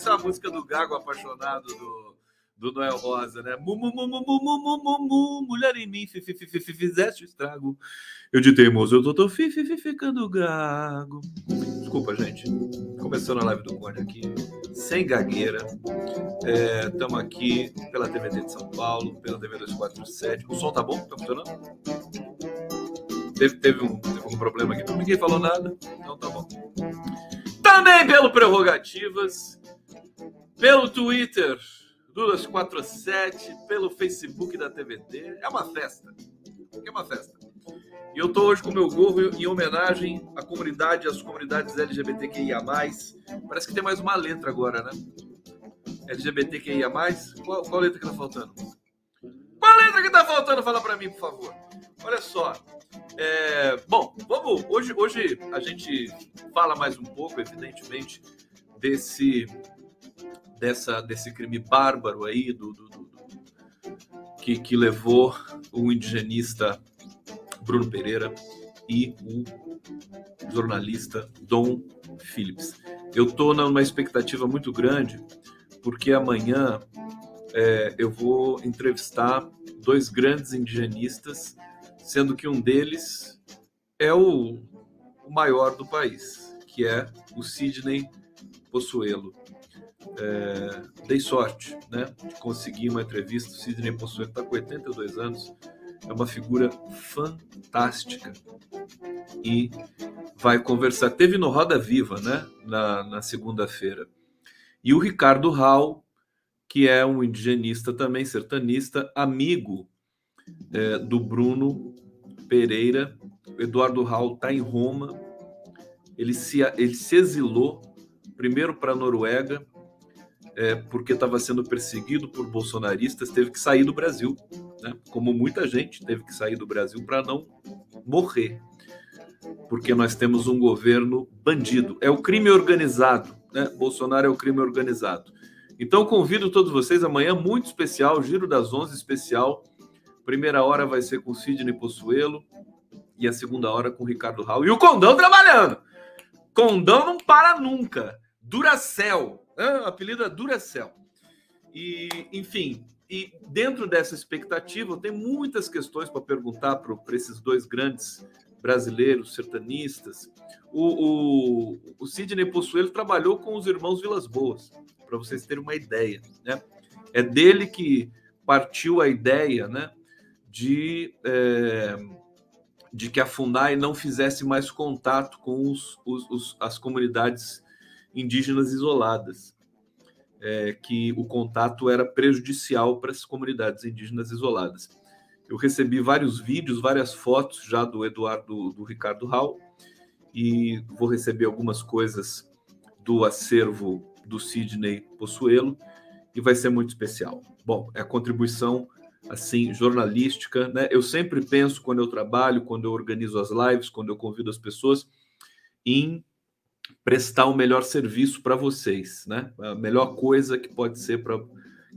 Essa é a música do Gago apaixonado do, do Noel Rosa, né? Mu, mu, mu, mu, mu, mu, mu, mulher em mim, fi, fi, fi, fi, fizeste o estrago. Eu de teimoso, eu tô, tô fi, fi, fi, ficando gago. Desculpa, gente. Começando a live do Conde aqui, sem gagueira. Estamos é, aqui pela TVT de São Paulo, pela TV 247. O som tá bom? Tá funcionando? Teve, teve, um, teve um problema aqui, ninguém falou nada, então tá bom. Também pelo Prerrogativas, pelo Twitter do 247, pelo Facebook da TVT. É uma festa. É uma festa. E eu estou hoje com o meu gorro em homenagem à comunidade, às comunidades LGBTQIA. Parece que tem mais uma letra agora, né? LGBTQIA. Qual, qual letra que tá faltando? Qual letra que tá faltando? Fala para mim, por favor. Olha só. É, bom, vamos. Hoje, hoje a gente fala mais um pouco, evidentemente, desse, dessa, desse crime bárbaro aí do, do, do, do que, que levou o indigenista Bruno Pereira e o jornalista Dom Phillips. Eu estou numa expectativa muito grande, porque amanhã é, eu vou entrevistar dois grandes indigenistas, sendo que um deles é o, o maior do país, que é o Sidney Possuelo. É, dei sorte né, de conseguir uma entrevista. O Sidney Possuelo está com 82 anos, é uma figura fantástica e vai conversar. Teve no Roda Viva, né, na, na segunda-feira. E o Ricardo Hall, que é um indigenista também, sertanista, amigo é, do Bruno Pereira. O Eduardo Hall está em Roma. Ele se, ele se exilou primeiro para a Noruega, é, porque estava sendo perseguido por bolsonaristas, teve que sair do Brasil, né? como muita gente teve que sair do Brasil para não morrer, porque nós temos um governo bandido. É o crime organizado, né? Bolsonaro é o crime organizado. Então convido todos vocês amanhã muito especial, Giro das Onze especial. Primeira hora vai ser com Sidney Possuelo e a segunda hora com Ricardo Raul e o Condão trabalhando. Condão não para nunca. Duracel ah, apelido é Duracell. E, enfim, e dentro dessa expectativa, eu tenho muitas questões para perguntar para esses dois grandes brasileiros sertanistas. O, o, o Sidney Possuelo trabalhou com os irmãos Vilas Boas, para vocês terem uma ideia. Né? É dele que partiu a ideia né, de, é, de que a FUNAI não fizesse mais contato com os, os, os as comunidades indígenas isoladas, é, que o contato era prejudicial para as comunidades indígenas isoladas. Eu recebi vários vídeos, várias fotos já do Eduardo, do Ricardo Hall, e vou receber algumas coisas do acervo do Sidney Possuelo, e vai ser muito especial. Bom, é a contribuição assim jornalística, né? Eu sempre penso quando eu trabalho, quando eu organizo as lives, quando eu convido as pessoas em prestar o melhor serviço para vocês, né? A melhor coisa que pode ser para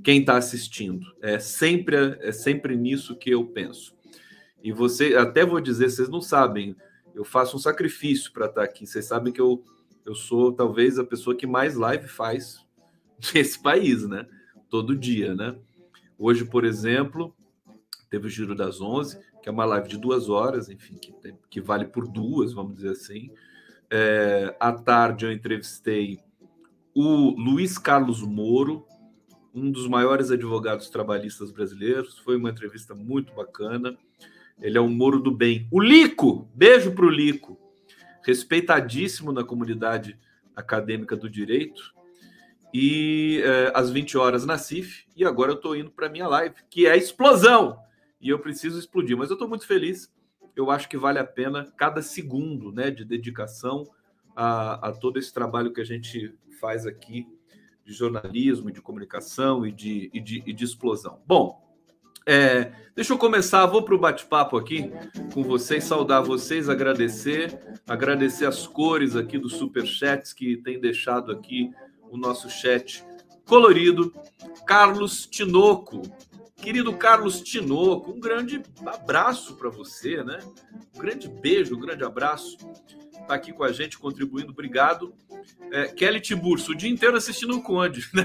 quem está assistindo. É sempre, é sempre nisso que eu penso. E você, até vou dizer, vocês não sabem, eu faço um sacrifício para estar tá aqui. Vocês sabem que eu, eu sou talvez a pessoa que mais live faz nesse país, né? Todo dia, né? Hoje, por exemplo, teve o Giro das Onze, que é uma live de duas horas, enfim, que, que vale por duas, vamos dizer assim. É, à tarde eu entrevistei o Luiz Carlos Moro, um dos maiores advogados trabalhistas brasileiros. Foi uma entrevista muito bacana. Ele é um Moro do bem. O Lico, beijo para o Lico, respeitadíssimo na comunidade acadêmica do direito. E é, às 20 horas na CIF. E agora eu estou indo para minha live, que é explosão. E eu preciso explodir. Mas eu estou muito feliz eu acho que vale a pena cada segundo né, de dedicação a, a todo esse trabalho que a gente faz aqui de jornalismo, de comunicação e de, e de, e de explosão. Bom, é, deixa eu começar, vou para o bate-papo aqui com vocês, saudar vocês, agradecer, agradecer as cores aqui dos superchats que tem deixado aqui o nosso chat colorido. Carlos Tinoco, Querido Carlos Tinoco, um grande abraço para você, né? Um grande beijo, um grande abraço. Está aqui com a gente, contribuindo, obrigado. É, Kelly Tiburcio, o dia inteiro assistindo o Conde, né?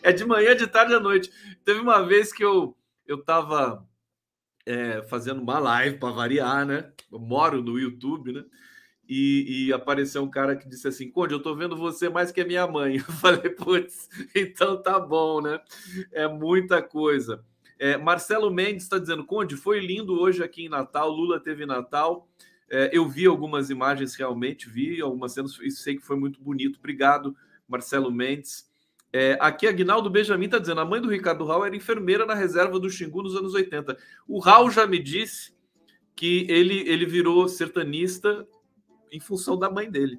É de manhã, de tarde à noite. Teve uma vez que eu eu estava é, fazendo uma live para variar, né? Eu moro no YouTube, né? E, e, apareceu um cara que disse assim: Conde, eu tô vendo você mais que a minha mãe. Eu falei, putz, então tá bom, né? É muita coisa. É, Marcelo Mendes está dizendo: Conde, foi lindo hoje aqui em Natal. Lula teve Natal. É, eu vi algumas imagens, realmente vi algumas cenas, e sei que foi muito bonito. Obrigado, Marcelo Mendes. É, aqui, Aguinaldo Benjamin está dizendo: a mãe do Ricardo Raul era enfermeira na reserva do Xingu nos anos 80. O Raul já me disse que ele, ele virou sertanista em função da mãe dele,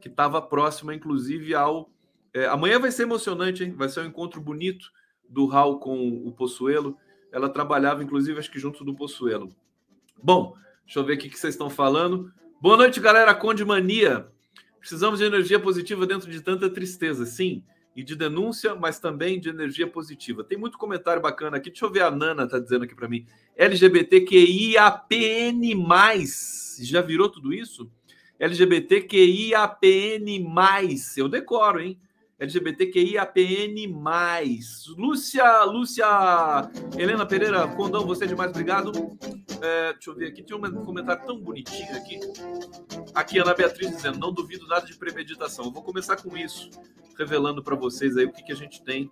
que estava próxima, inclusive, ao. É, amanhã vai ser emocionante, hein? Vai ser um encontro bonito do Raul com o Possuelo. Ela trabalhava, inclusive, acho que junto do Possuelo. Bom, deixa eu ver o que vocês estão falando. Boa noite, galera. Conde Mania. Precisamos de energia positiva dentro de tanta tristeza. Sim, e de denúncia, mas também de energia positiva. Tem muito comentário bacana aqui. Deixa eu ver a Nana tá dizendo aqui para mim. LGBTQIAPN+. Já virou tudo isso? LGBTQIAPN+. Eu decoro, hein? LGBTQIAPN+. Lúcia, Lúcia, Helena Pereira, Condão, você é demais, obrigado. É, deixa eu ver aqui, tinha um comentário tão bonitinho aqui. Aqui, Ana Beatriz dizendo, não duvido nada de premeditação. Eu vou começar com isso, revelando para vocês aí o que, que a gente tem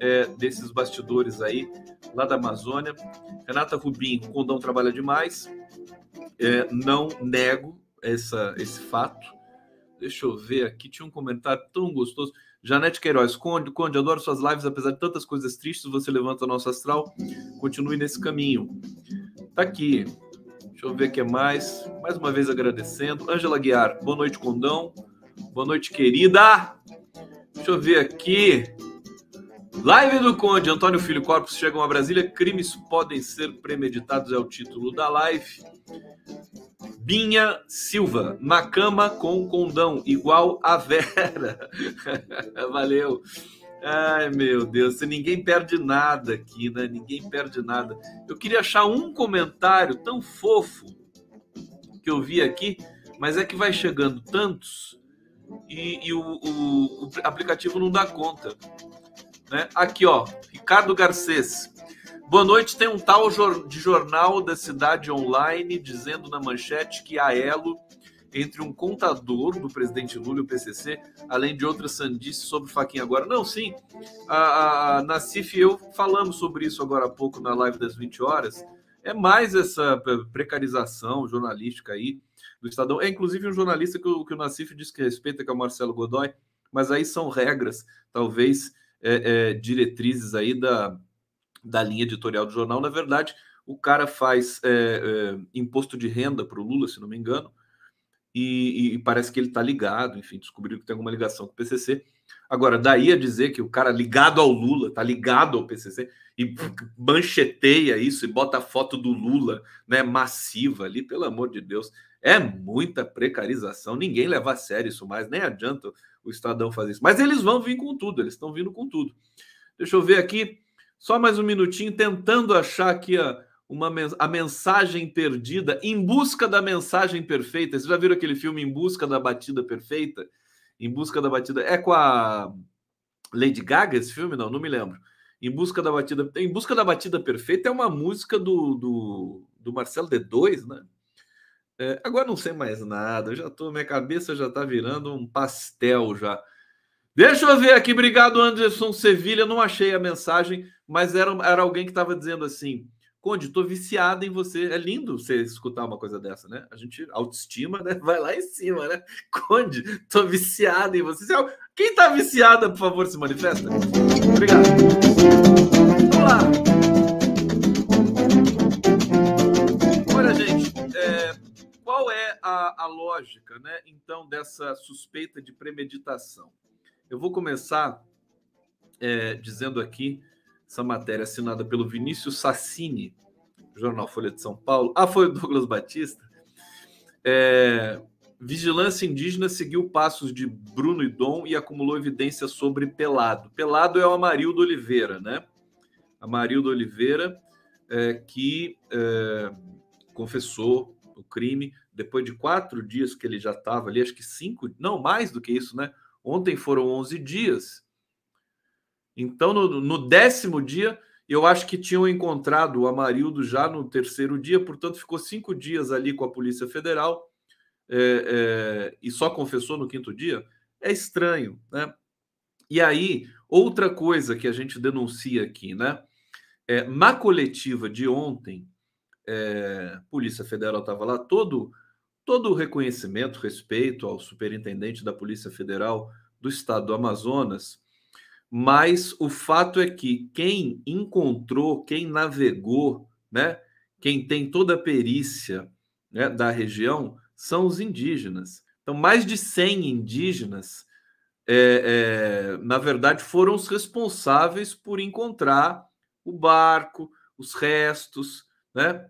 é, desses bastidores aí, lá da Amazônia. Renata Rubim, Condão trabalha demais. É, não nego essa, esse fato. Deixa eu ver aqui, tinha um comentário tão gostoso. Janete Queiroz, Conde, Conde, adoro suas lives, apesar de tantas coisas tristes, você levanta nosso astral, continue nesse caminho. Tá aqui. Deixa eu ver o que é mais. Mais uma vez agradecendo. Ângela Guiar, boa noite, Condão. Boa noite, querida. Deixa eu ver aqui. Live do Conde, Antônio Filho Corpos chegam a Brasília. Crimes podem ser premeditados, é o título da live. Binha Silva, na cama com condão, igual a Vera. Valeu. Ai, meu Deus, ninguém perde nada aqui, né? Ninguém perde nada. Eu queria achar um comentário tão fofo que eu vi aqui, mas é que vai chegando tantos e, e o, o, o, aplicativo não dá conta. Né? Aqui, ó, Ricardo Garcês. Boa noite. Tem um tal de jornal da cidade online dizendo na manchete que a Elo entre um contador do presidente Lula e o PCC, além de outras sandices sobre Faquinha agora. Não, sim, a, a Nacife e eu falamos sobre isso agora há pouco na live das 20 horas. É mais essa precarização jornalística aí do Estadão. É inclusive um jornalista que o, que o Nacife diz que respeita, que é o Marcelo Godoy, mas aí são regras, talvez é, é, diretrizes aí da, da linha editorial do jornal. Na verdade, o cara faz é, é imposto de renda para o Lula, se não me engano, e, e parece que ele está ligado, enfim, descobriu que tem alguma ligação com o PCC. Agora, daí a dizer que o cara ligado ao Lula, está ligado ao PCC, e mancheteia isso e bota a foto do Lula, né, massiva ali, pelo amor de Deus, é muita precarização. Ninguém leva a sério isso mais, nem adianta o Estadão fazer isso. Mas eles vão vir com tudo, eles estão vindo com tudo. Deixa eu ver aqui, só mais um minutinho, tentando achar aqui a uma, a mensagem perdida, em busca da mensagem perfeita. Vocês já viram aquele filme Em Busca da Batida Perfeita? Em Busca da Batida. É com a Lady Gaga esse filme? Não, não me lembro. Em Busca da Batida. Em Busca da Batida Perfeita é uma música do, do, do Marcelo D2, né? É, agora não sei mais nada. Eu já tô, minha cabeça já tá virando um pastel já. Deixa eu ver aqui. Obrigado, Anderson Sevilha. Não achei a mensagem, mas era, era alguém que estava dizendo assim: Conde, tô viciado em você. É lindo você escutar uma coisa dessa, né? A gente, autoestima, né? Vai lá em cima, né? Conde, tô viciado em você. Quem tá viciada, por favor, se manifesta. Obrigado. Vamos lá. Qual é a, a lógica, né? Então, dessa suspeita de premeditação? Eu vou começar é, dizendo aqui essa matéria assinada pelo Vinícius Sassini, jornal Folha de São Paulo. Ah, foi o Douglas Batista. É, Vigilância Indígena seguiu passos de Bruno e Dom e acumulou evidências sobre Pelado. Pelado é o Amarildo Oliveira, né? Marilda Oliveira, é, que é, confessou o crime depois de quatro dias que ele já estava ali, acho que cinco, não mais do que isso, né? Ontem foram 11 dias. Então, no, no décimo dia, eu acho que tinham encontrado o Amarildo já no terceiro dia, portanto, ficou cinco dias ali com a Polícia Federal é, é, e só confessou no quinto dia. É estranho, né? E aí, outra coisa que a gente denuncia aqui, né? É, na coletiva de ontem, é, Polícia Federal estava lá, todo, todo o reconhecimento, respeito ao superintendente da Polícia Federal do Estado do Amazonas, mas o fato é que quem encontrou, quem navegou, né, quem tem toda a perícia né, da região são os indígenas. Então, mais de 100 indígenas, é, é, na verdade, foram os responsáveis por encontrar o barco, os restos, né,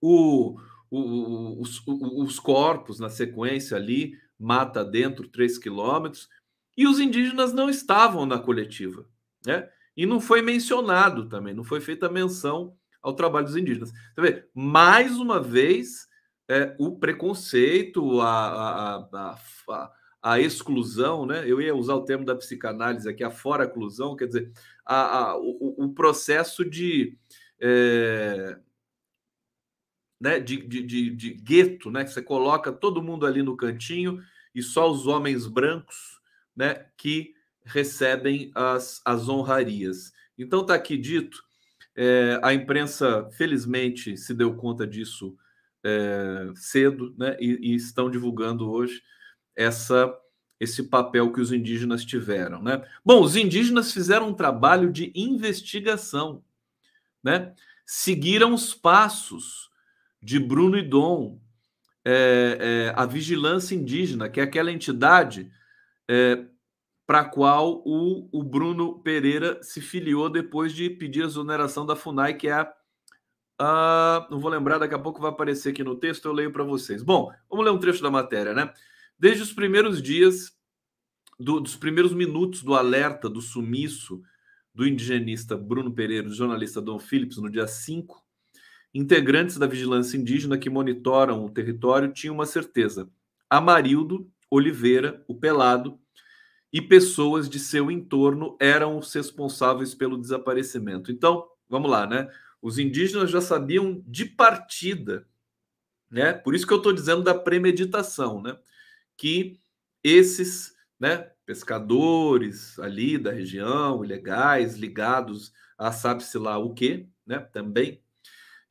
o, o, os, os corpos na sequência ali, mata dentro 3 quilômetros, e os indígenas não estavam na coletiva, né? E não foi mencionado também, não foi feita menção ao trabalho dos indígenas. Você vê, mais uma vez, é, o preconceito, a, a, a, a, exclusão, né? Eu ia usar o termo da psicanálise aqui, a fora-exclusão, quer dizer, a, o, o processo de, é, né, de, de, de, de gueto, né? Que você coloca todo mundo ali no cantinho e só os homens brancos né, que recebem as, as honrarias. Então está aqui dito, é, a imprensa felizmente se deu conta disso é, cedo, né, e, e, estão divulgando hoje essa esse papel que os indígenas tiveram, né? Bom, os indígenas fizeram um trabalho de investigação, né? Seguiram os passos de Bruno e Dom, é, é a vigilância indígena, que é aquela entidade é, para a qual o, o Bruno Pereira se filiou depois de pedir a exoneração da FUNAI, que é a. Não vou lembrar, daqui a pouco vai aparecer aqui no texto, eu leio para vocês. Bom, vamos ler um trecho da matéria, né? Desde os primeiros dias, do, dos primeiros minutos do alerta do sumiço do indigenista Bruno Pereira, do jornalista Dom Phillips, no dia 5, integrantes da vigilância indígena que monitoram o território tinham uma certeza: Amarildo Oliveira, o Pelado, e pessoas de seu entorno eram os responsáveis pelo desaparecimento. Então, vamos lá, né? Os indígenas já sabiam de partida, né? Por isso que eu estou dizendo da premeditação, né? Que esses, né, pescadores ali da região, ilegais, ligados a sabe-se lá o quê, né? Também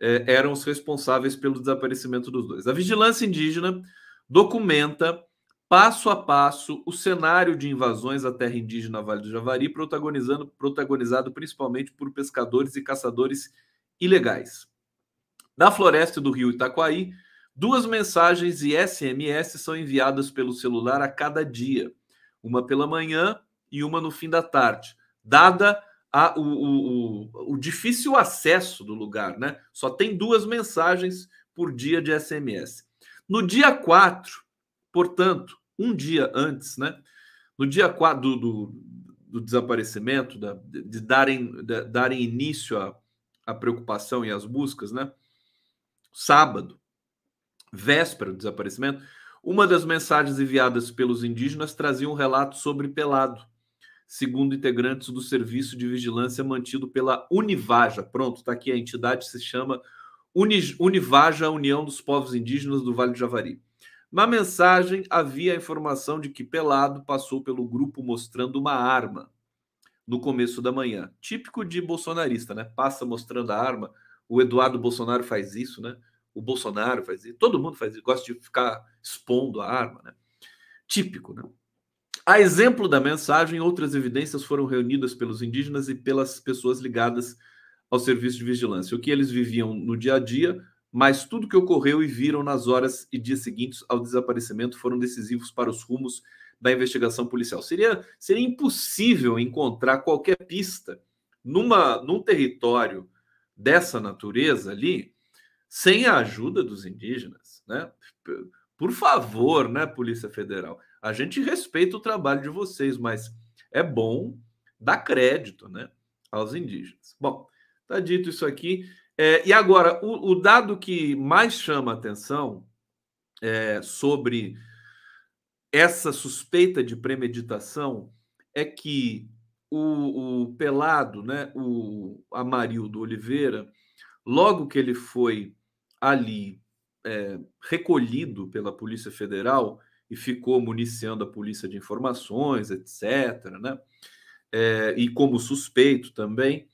é, eram os responsáveis pelo desaparecimento dos dois. A vigilância indígena documenta passo a passo o cenário de invasões à terra indígena Vale do Javari, protagonizando, protagonizado principalmente por pescadores e caçadores ilegais. Da floresta do rio Itaquaí, duas mensagens e SMS são enviadas pelo celular a cada dia, uma pela manhã e uma no fim da tarde, dada a, o, o, o difícil acesso do lugar, né? Só tem duas mensagens por dia de SMS. No dia 4, portanto, um dia antes, né? No dia 4 do, do, do desaparecimento, da, de, darem, de, darem início à, preocupação e às buscas, né? Sábado, véspera do desaparecimento, uma das mensagens enviadas pelos indígenas trazia um relato sobre Pelado, segundo integrantes do serviço de vigilância mantido pela Univaja. Pronto, está aqui a entidade se chama Univaja, União dos Povos Indígenas do Vale do Javari. Na mensagem havia a informação de que Pelado passou pelo grupo mostrando uma arma no começo da manhã. Típico de bolsonarista, né? Passa mostrando a arma. O Eduardo Bolsonaro faz isso, né? O Bolsonaro faz isso. Todo mundo faz isso. Gosta de ficar expondo a arma, né? Típico, né? A exemplo da mensagem, outras evidências foram reunidas pelos indígenas e pelas pessoas ligadas ao serviço de vigilância. O que eles viviam no dia a dia, mas tudo que ocorreu e viram nas horas e dias seguintes ao desaparecimento foram decisivos para os rumos da investigação policial. Seria, seria impossível encontrar qualquer pista numa, num território dessa natureza ali sem a ajuda dos indígenas, né? Por favor, né, Polícia Federal? A gente respeita o trabalho de vocês, mas é bom dar crédito, né, aos indígenas. Bom, Tá dito isso aqui. É, e agora, o, o, dado que mais chama atenção é, sobre essa suspeita de premeditação é que o, o Pelado, né, o Amarildo Oliveira, logo que ele foi ali é, recolhido pela Polícia Federal e ficou municiando a Polícia de Informações, etc., né, é, e como suspeito também,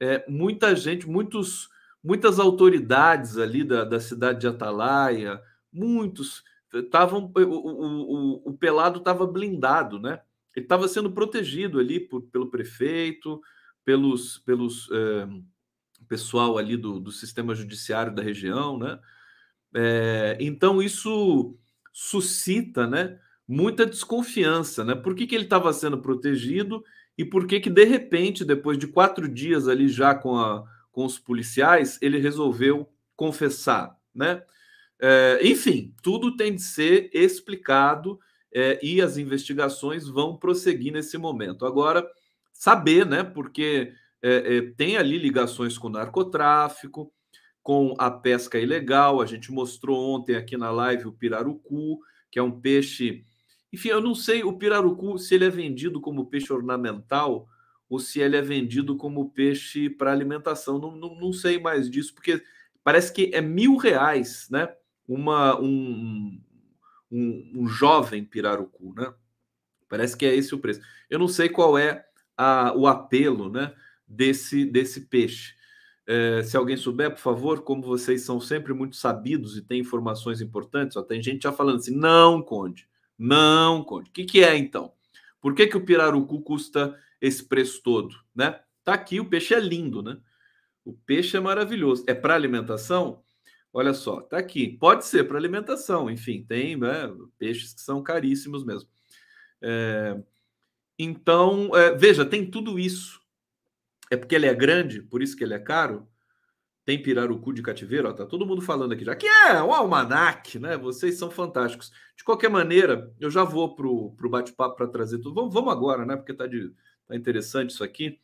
é, muita gente, muitos, muitas autoridades ali da, da cidade de Atalaia, muitos estavam. O, o, o, Pelado estava blindado, né? Ele estava sendo protegido ali por, pelo prefeito, pelos, pelos é, pessoal ali do, do sistema judiciário da região, né? É, então isso suscita, né? Muita desconfiança, né? Por que, que ele estava sendo protegido e por que que de repente, depois de quatro dias ali já com, a, com os policiais, ele resolveu confessar, né? É, enfim, tudo tem de ser explicado é, e as investigações vão prosseguir nesse momento. Agora, saber, né? Porque é, é, tem ali ligações com o narcotráfico, com a pesca ilegal. A gente mostrou ontem aqui na live o pirarucu, que é um peixe. Enfim, eu não sei o pirarucu se ele é vendido como peixe ornamental ou se ele é vendido como peixe para alimentação. Não, não, não sei mais disso, porque parece que é mil reais, né? Uma, um, um, um jovem pirarucu, né? Parece que é esse o preço. Eu não sei qual é a, o apelo, né? Desse, desse peixe. É, se alguém souber, por favor, como vocês são sempre muito sabidos e têm informações importantes, ó, tem gente já falando assim: não, Conde, não, Conde. O que, que é então? Por que, que o pirarucu custa esse preço todo? Né? Tá aqui, o peixe é lindo, né? O peixe é maravilhoso. É para alimentação? Olha só, tá aqui. Pode ser para alimentação, enfim, tem né, peixes que são caríssimos mesmo. É, então, é, veja, tem tudo isso. É porque ele é grande, por isso que ele é caro. Tem pirarucu de cativeiro, ó, tá todo mundo falando aqui já. Que é o almanac, né? Vocês são fantásticos. De qualquer maneira, eu já vou pro, pro bate-papo para trazer tudo. Vamos, vamos agora, né? Porque tá, de, tá interessante isso aqui.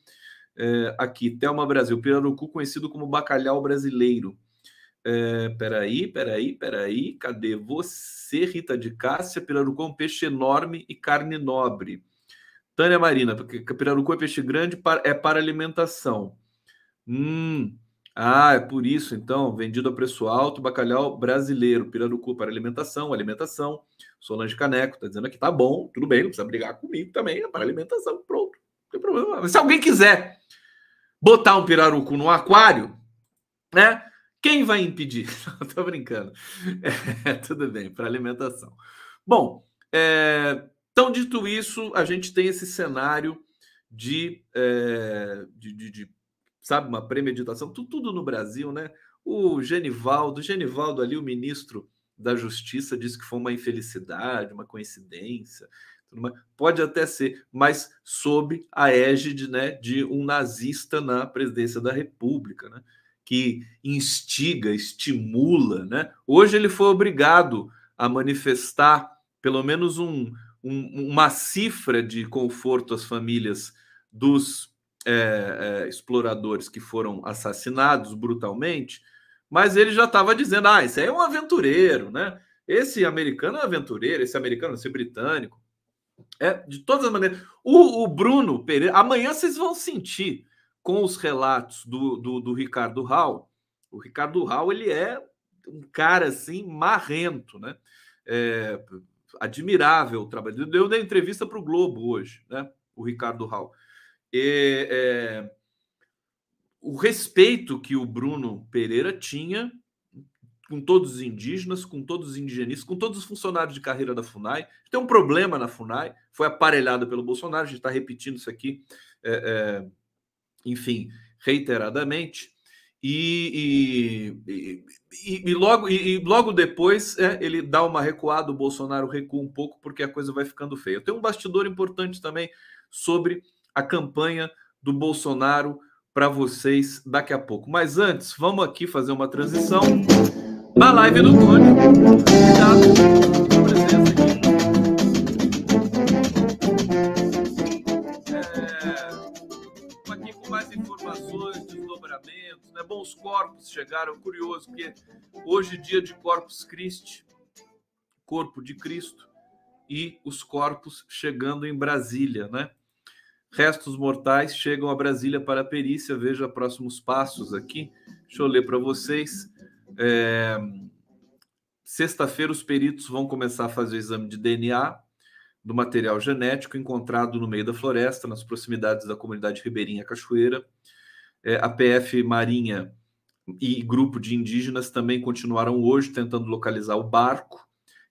É, aqui, Thelma Brasil, pirarucu conhecido como bacalhau brasileiro. É, peraí, peraí, peraí. Cadê você, Rita de Cássia? Pirarucu é um peixe enorme e carne nobre. Tânia Marina, porque pirarucu é peixe grande, é para alimentação. Hum, ah, é por isso, então, vendido a preço alto, bacalhau brasileiro, pirarucu para alimentação, alimentação. Solange Caneco está dizendo aqui, tá bom, tudo bem, não precisa brigar comigo também, é para alimentação, pronto, não tem problema. Se alguém quiser botar um pirarucu no aquário, né? Quem vai impedir? Estou brincando. É, tudo bem, para alimentação. Bom, é, então, dito isso, a gente tem esse cenário de, é, de, de, de, sabe, uma premeditação, tudo, tudo, no Brasil, né? O Genivaldo, Genivaldo ali, o ministro da Justiça, disse que foi uma infelicidade, uma coincidência. Pode até ser, mas sob a égide né, de um nazista na presidência da República, né? que instiga, estimula. Né? Hoje ele foi obrigado a manifestar pelo menos um, um, uma cifra de conforto às famílias dos é, é, exploradores que foram assassinados brutalmente, mas ele já estava dizendo: ah, esse aí é um aventureiro, né? Esse americano é aventureiro, esse americano, esse britânico. É, de todas as maneiras. O, o Bruno Pereira, amanhã vocês vão sentir com os relatos do, do, do Ricardo Hall, o Ricardo Hall ele é um cara assim marrento, né? É, admirável o trabalho. Deu da entrevista para o Globo hoje, né? O Ricardo. E, é, o respeito que o Bruno Pereira tinha com todos os indígenas, com todos os indigenistas, com todos os funcionários de carreira da FUNAI. Tem um problema na FUNAI, foi aparelhada pelo Bolsonaro, a gente está repetindo isso aqui. É, é, enfim, reiteradamente. E, e, e, e logo, e, logo depois é, ele dá uma recuada, o Bolsonaro recua um pouco, porque a coisa vai ficando feia. Tem um bastidor importante também sobre a campanha do Bolsonaro para vocês daqui a pouco. Mas antes, vamos aqui fazer uma transição na live do Cone. Obrigado pela presença mais informações, desdobramento corpos chegaram. Curioso, porque hoje, dia de Corpus Christi, corpo de Cristo, e os corpos chegando em Brasília, né? Restos mortais chegam a Brasília para a perícia. Veja próximos passos aqui. Deixa eu ler para vocês. É... Sexta-feira, os peritos vão começar a fazer o exame de DNA do material genético encontrado no meio da floresta, nas proximidades da comunidade ribeirinha Cachoeira. É, a PF Marinha e grupo de indígenas também continuaram hoje tentando localizar o barco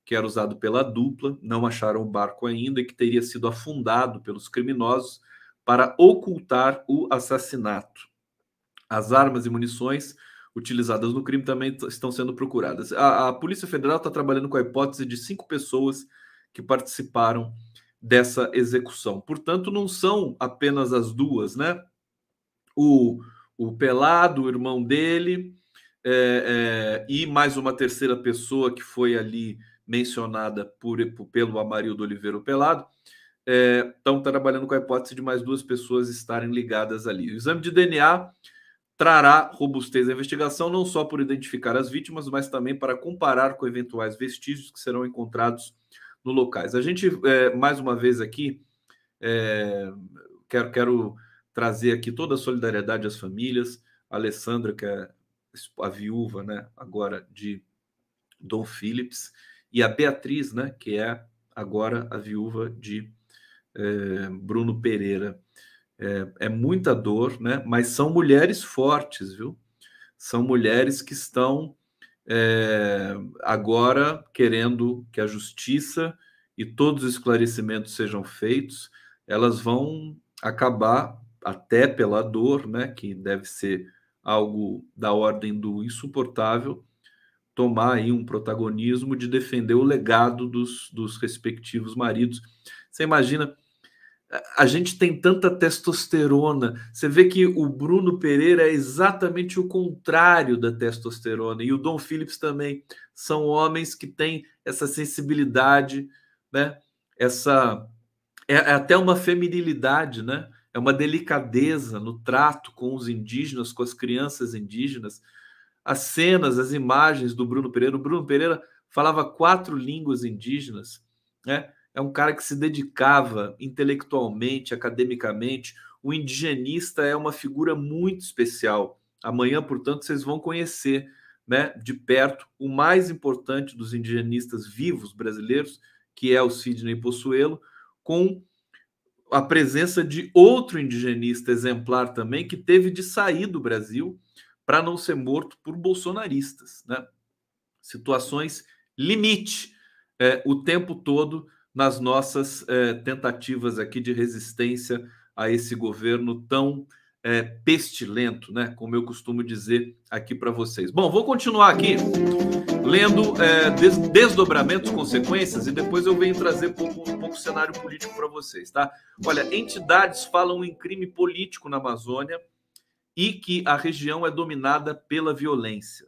que era usado pela dupla, não acharam o barco ainda e que teria sido afundado pelos criminosos para ocultar o assassinato. As armas e munições utilizadas no crime também estão sendo procuradas. A, a Polícia Federal está trabalhando com a hipótese de cinco pessoas que participaram dessa execução. Portanto, não são apenas as duas, né? O, o Pelado, o irmão dele, é, é, e mais uma terceira pessoa que foi ali mencionada por, pelo Amarildo Oliveira Pelado, é, estão trabalhando com a hipótese de mais duas pessoas estarem ligadas ali. O exame de DNA trará robustez à investigação, não só por identificar as vítimas, mas também para comparar com eventuais vestígios que serão encontrados no locais. A gente, é, mais uma vez aqui, é, quero, quero trazer aqui toda a solidariedade às famílias. A Alessandra, que é a viúva, né, agora de Dom Phillips, e a Beatriz, né, que é agora a viúva de é, Bruno Pereira. É, é, muita dor, né? Mas são mulheres fortes, viu? São mulheres que estão é, agora querendo que a justiça e todos os esclarecimentos sejam feitos. Elas vão acabar até pela dor, né? Que deve ser algo da ordem do insuportável, tomar aí um protagonismo de defender o legado dos, dos respectivos maridos. Você imagina, a gente tem tanta testosterona. Você vê que o Bruno Pereira é exatamente o contrário da testosterona, e o Dom Phillips também. São homens que têm essa sensibilidade, né? Essa é, é até uma feminilidade, né? É uma delicadeza no trato com os indígenas, com as crianças indígenas as cenas, as imagens do Bruno Pereira. O Bruno Pereira falava quatro línguas indígenas, né? É um cara que se dedicava intelectualmente, academicamente. O indigenista é uma figura muito especial. Amanhã, portanto, vocês vão conhecer, né, de perto o mais importante dos indigenistas vivos brasileiros, que é o Sidney Possuelo, com a presença de outro indigenista exemplar também que teve de sair do Brasil para não ser morto por bolsonaristas. Né? Situações limite é, o tempo todo nas nossas é, tentativas aqui de resistência a esse governo tão é, pestilento, né? Como eu costumo dizer aqui para vocês. Bom, vou continuar aqui lendo é, des desdobramentos, consequências, e depois eu venho trazer pouco, um pouco cenário político para vocês, tá? Olha, entidades falam em crime político na Amazônia e que a região é dominada pela violência.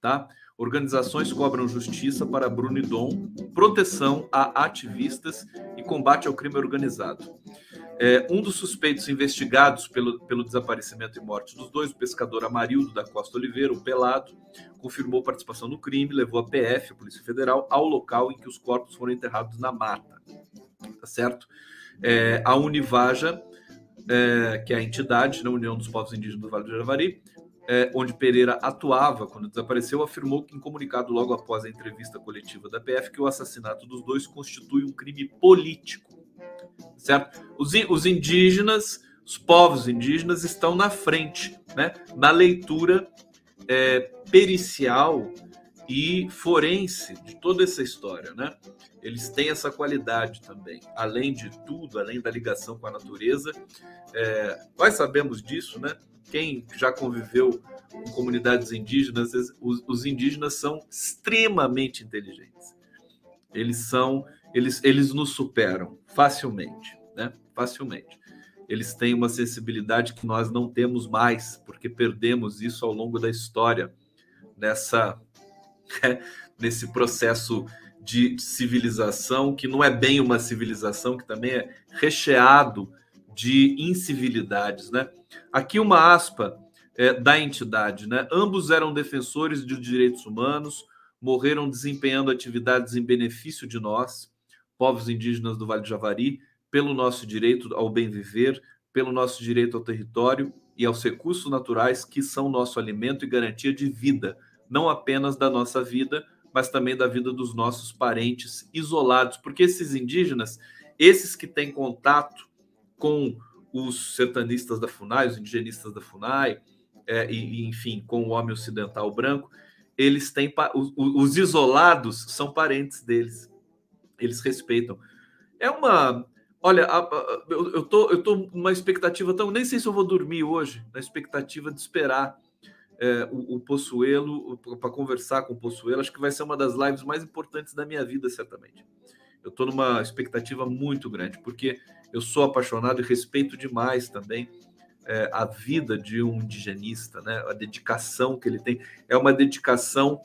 Tá? Organizações cobram justiça para Bruno e Dom, proteção a ativistas e combate ao crime organizado. É, um dos suspeitos investigados pelo, pelo desaparecimento e morte dos dois, o pescador Amarildo da Costa Oliveira, o Pelado, confirmou participação no crime, levou a PF, a Polícia Federal, ao local em que os corpos foram enterrados na mata. Tá certo? É, a Univaja é, que é a entidade, na União dos Povos Indígenas do Vale do Javari, é, onde Pereira atuava quando desapareceu, afirmou que, em comunicado logo após a entrevista coletiva da PF, que o assassinato dos dois constitui um crime político. Certo? Os, os indígenas, os povos indígenas, estão na frente, né, na leitura é, pericial e forense de toda essa história, né? Eles têm essa qualidade também. Além de tudo, além da ligação com a natureza, é, nós sabemos disso, né? Quem já conviveu com comunidades indígenas, os, os indígenas são extremamente inteligentes. Eles são, eles, eles nos superam facilmente, né? Facilmente. Eles têm uma sensibilidade que nós não temos mais, porque perdemos isso ao longo da história nessa nesse processo de civilização, que não é bem uma civilização, que também é recheado de incivilidades. Né? Aqui uma aspa é, da entidade. Né? Ambos eram defensores de direitos humanos, morreram desempenhando atividades em benefício de nós, povos indígenas do Vale do Javari, pelo nosso direito ao bem viver, pelo nosso direito ao território e aos recursos naturais que são nosso alimento e garantia de vida, não apenas da nossa vida, mas também da vida dos nossos parentes isolados, porque esses indígenas, esses que têm contato com os sertanistas da FUNAI, os indigenistas da FUNAI, é, e, enfim, com o homem ocidental branco, eles têm os, os isolados são parentes deles, eles respeitam. É uma Olha, eu tô, eu tô numa expectativa tão. Nem sei se eu vou dormir hoje, na expectativa de esperar é, o, o Possuelo para conversar com o Possuelo. Acho que vai ser uma das lives mais importantes da minha vida, certamente. Eu estou numa expectativa muito grande, porque eu sou apaixonado e respeito demais também é, a vida de um indigenista, né? a dedicação que ele tem. É uma dedicação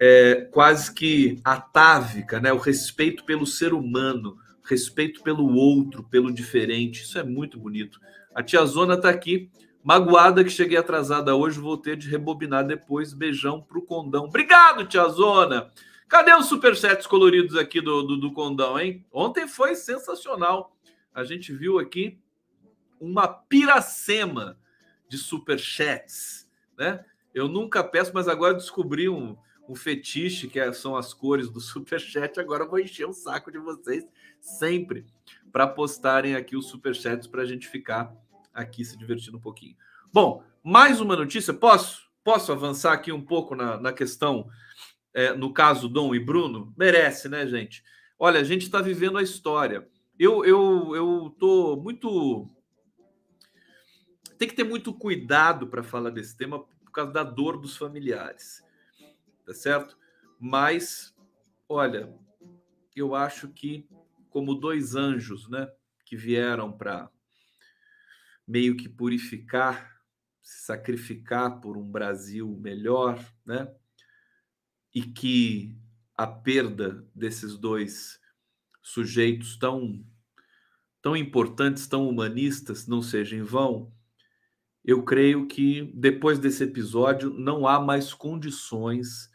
é, quase que atávica, né? o respeito pelo ser humano respeito pelo outro, pelo diferente. Isso é muito bonito. A tia Zona está aqui, magoada que cheguei atrasada hoje, vou ter de rebobinar depois. Beijão pro Condão. Obrigado, tia Zona. Cadê os superchats coloridos aqui do, do, do Condão, hein? Ontem foi sensacional. A gente viu aqui uma piracema de superchats, né? Eu nunca peço, mas agora descobri um, um fetiche que é, são as cores do superchat. Agora vou encher o saco de vocês sempre para postarem aqui os superchats para a gente ficar aqui se divertindo um pouquinho. Bom, mais uma notícia. Posso? Posso avançar aqui um pouco na, na questão, é, no caso Dom e Bruno? Merece, né, gente? Olha, a gente está vivendo a história. Eu, eu, eu tô muito. Tem que ter muito cuidado para falar desse tema por causa da dor dos familiares, tá certo? Mas, olha, eu acho que como dois anjos, né, que vieram para meio que purificar, se sacrificar por um Brasil melhor, né? E que a perda desses dois sujeitos tão tão importantes, tão humanistas, não seja em vão, eu creio que depois desse episódio não há mais condições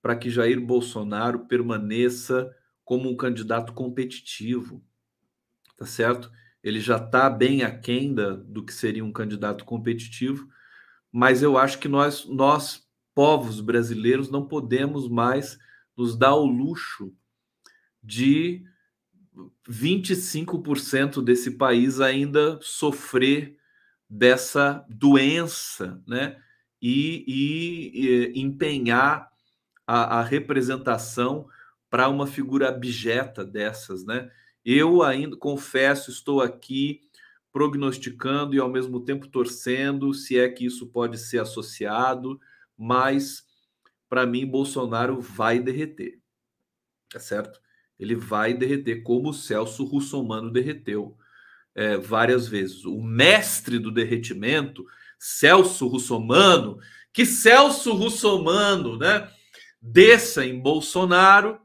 para que Jair Bolsonaro permaneça como um candidato competitivo, tá certo? Ele já está bem aquém do que seria um candidato competitivo, mas eu acho que nós, nós, povos brasileiros, não podemos mais nos dar o luxo de 25% desse país ainda sofrer dessa doença, né? E, e, e empenhar a, a representação para uma figura abjeta dessas, né? Eu ainda confesso, estou aqui prognosticando e ao mesmo tempo torcendo, se é que isso pode ser associado, mas para mim Bolsonaro vai derreter. Tá certo? Ele vai derreter como o Celso Russomano derreteu é, várias vezes. O mestre do derretimento, Celso Russomano, que Celso Russomano, né, desça em Bolsonaro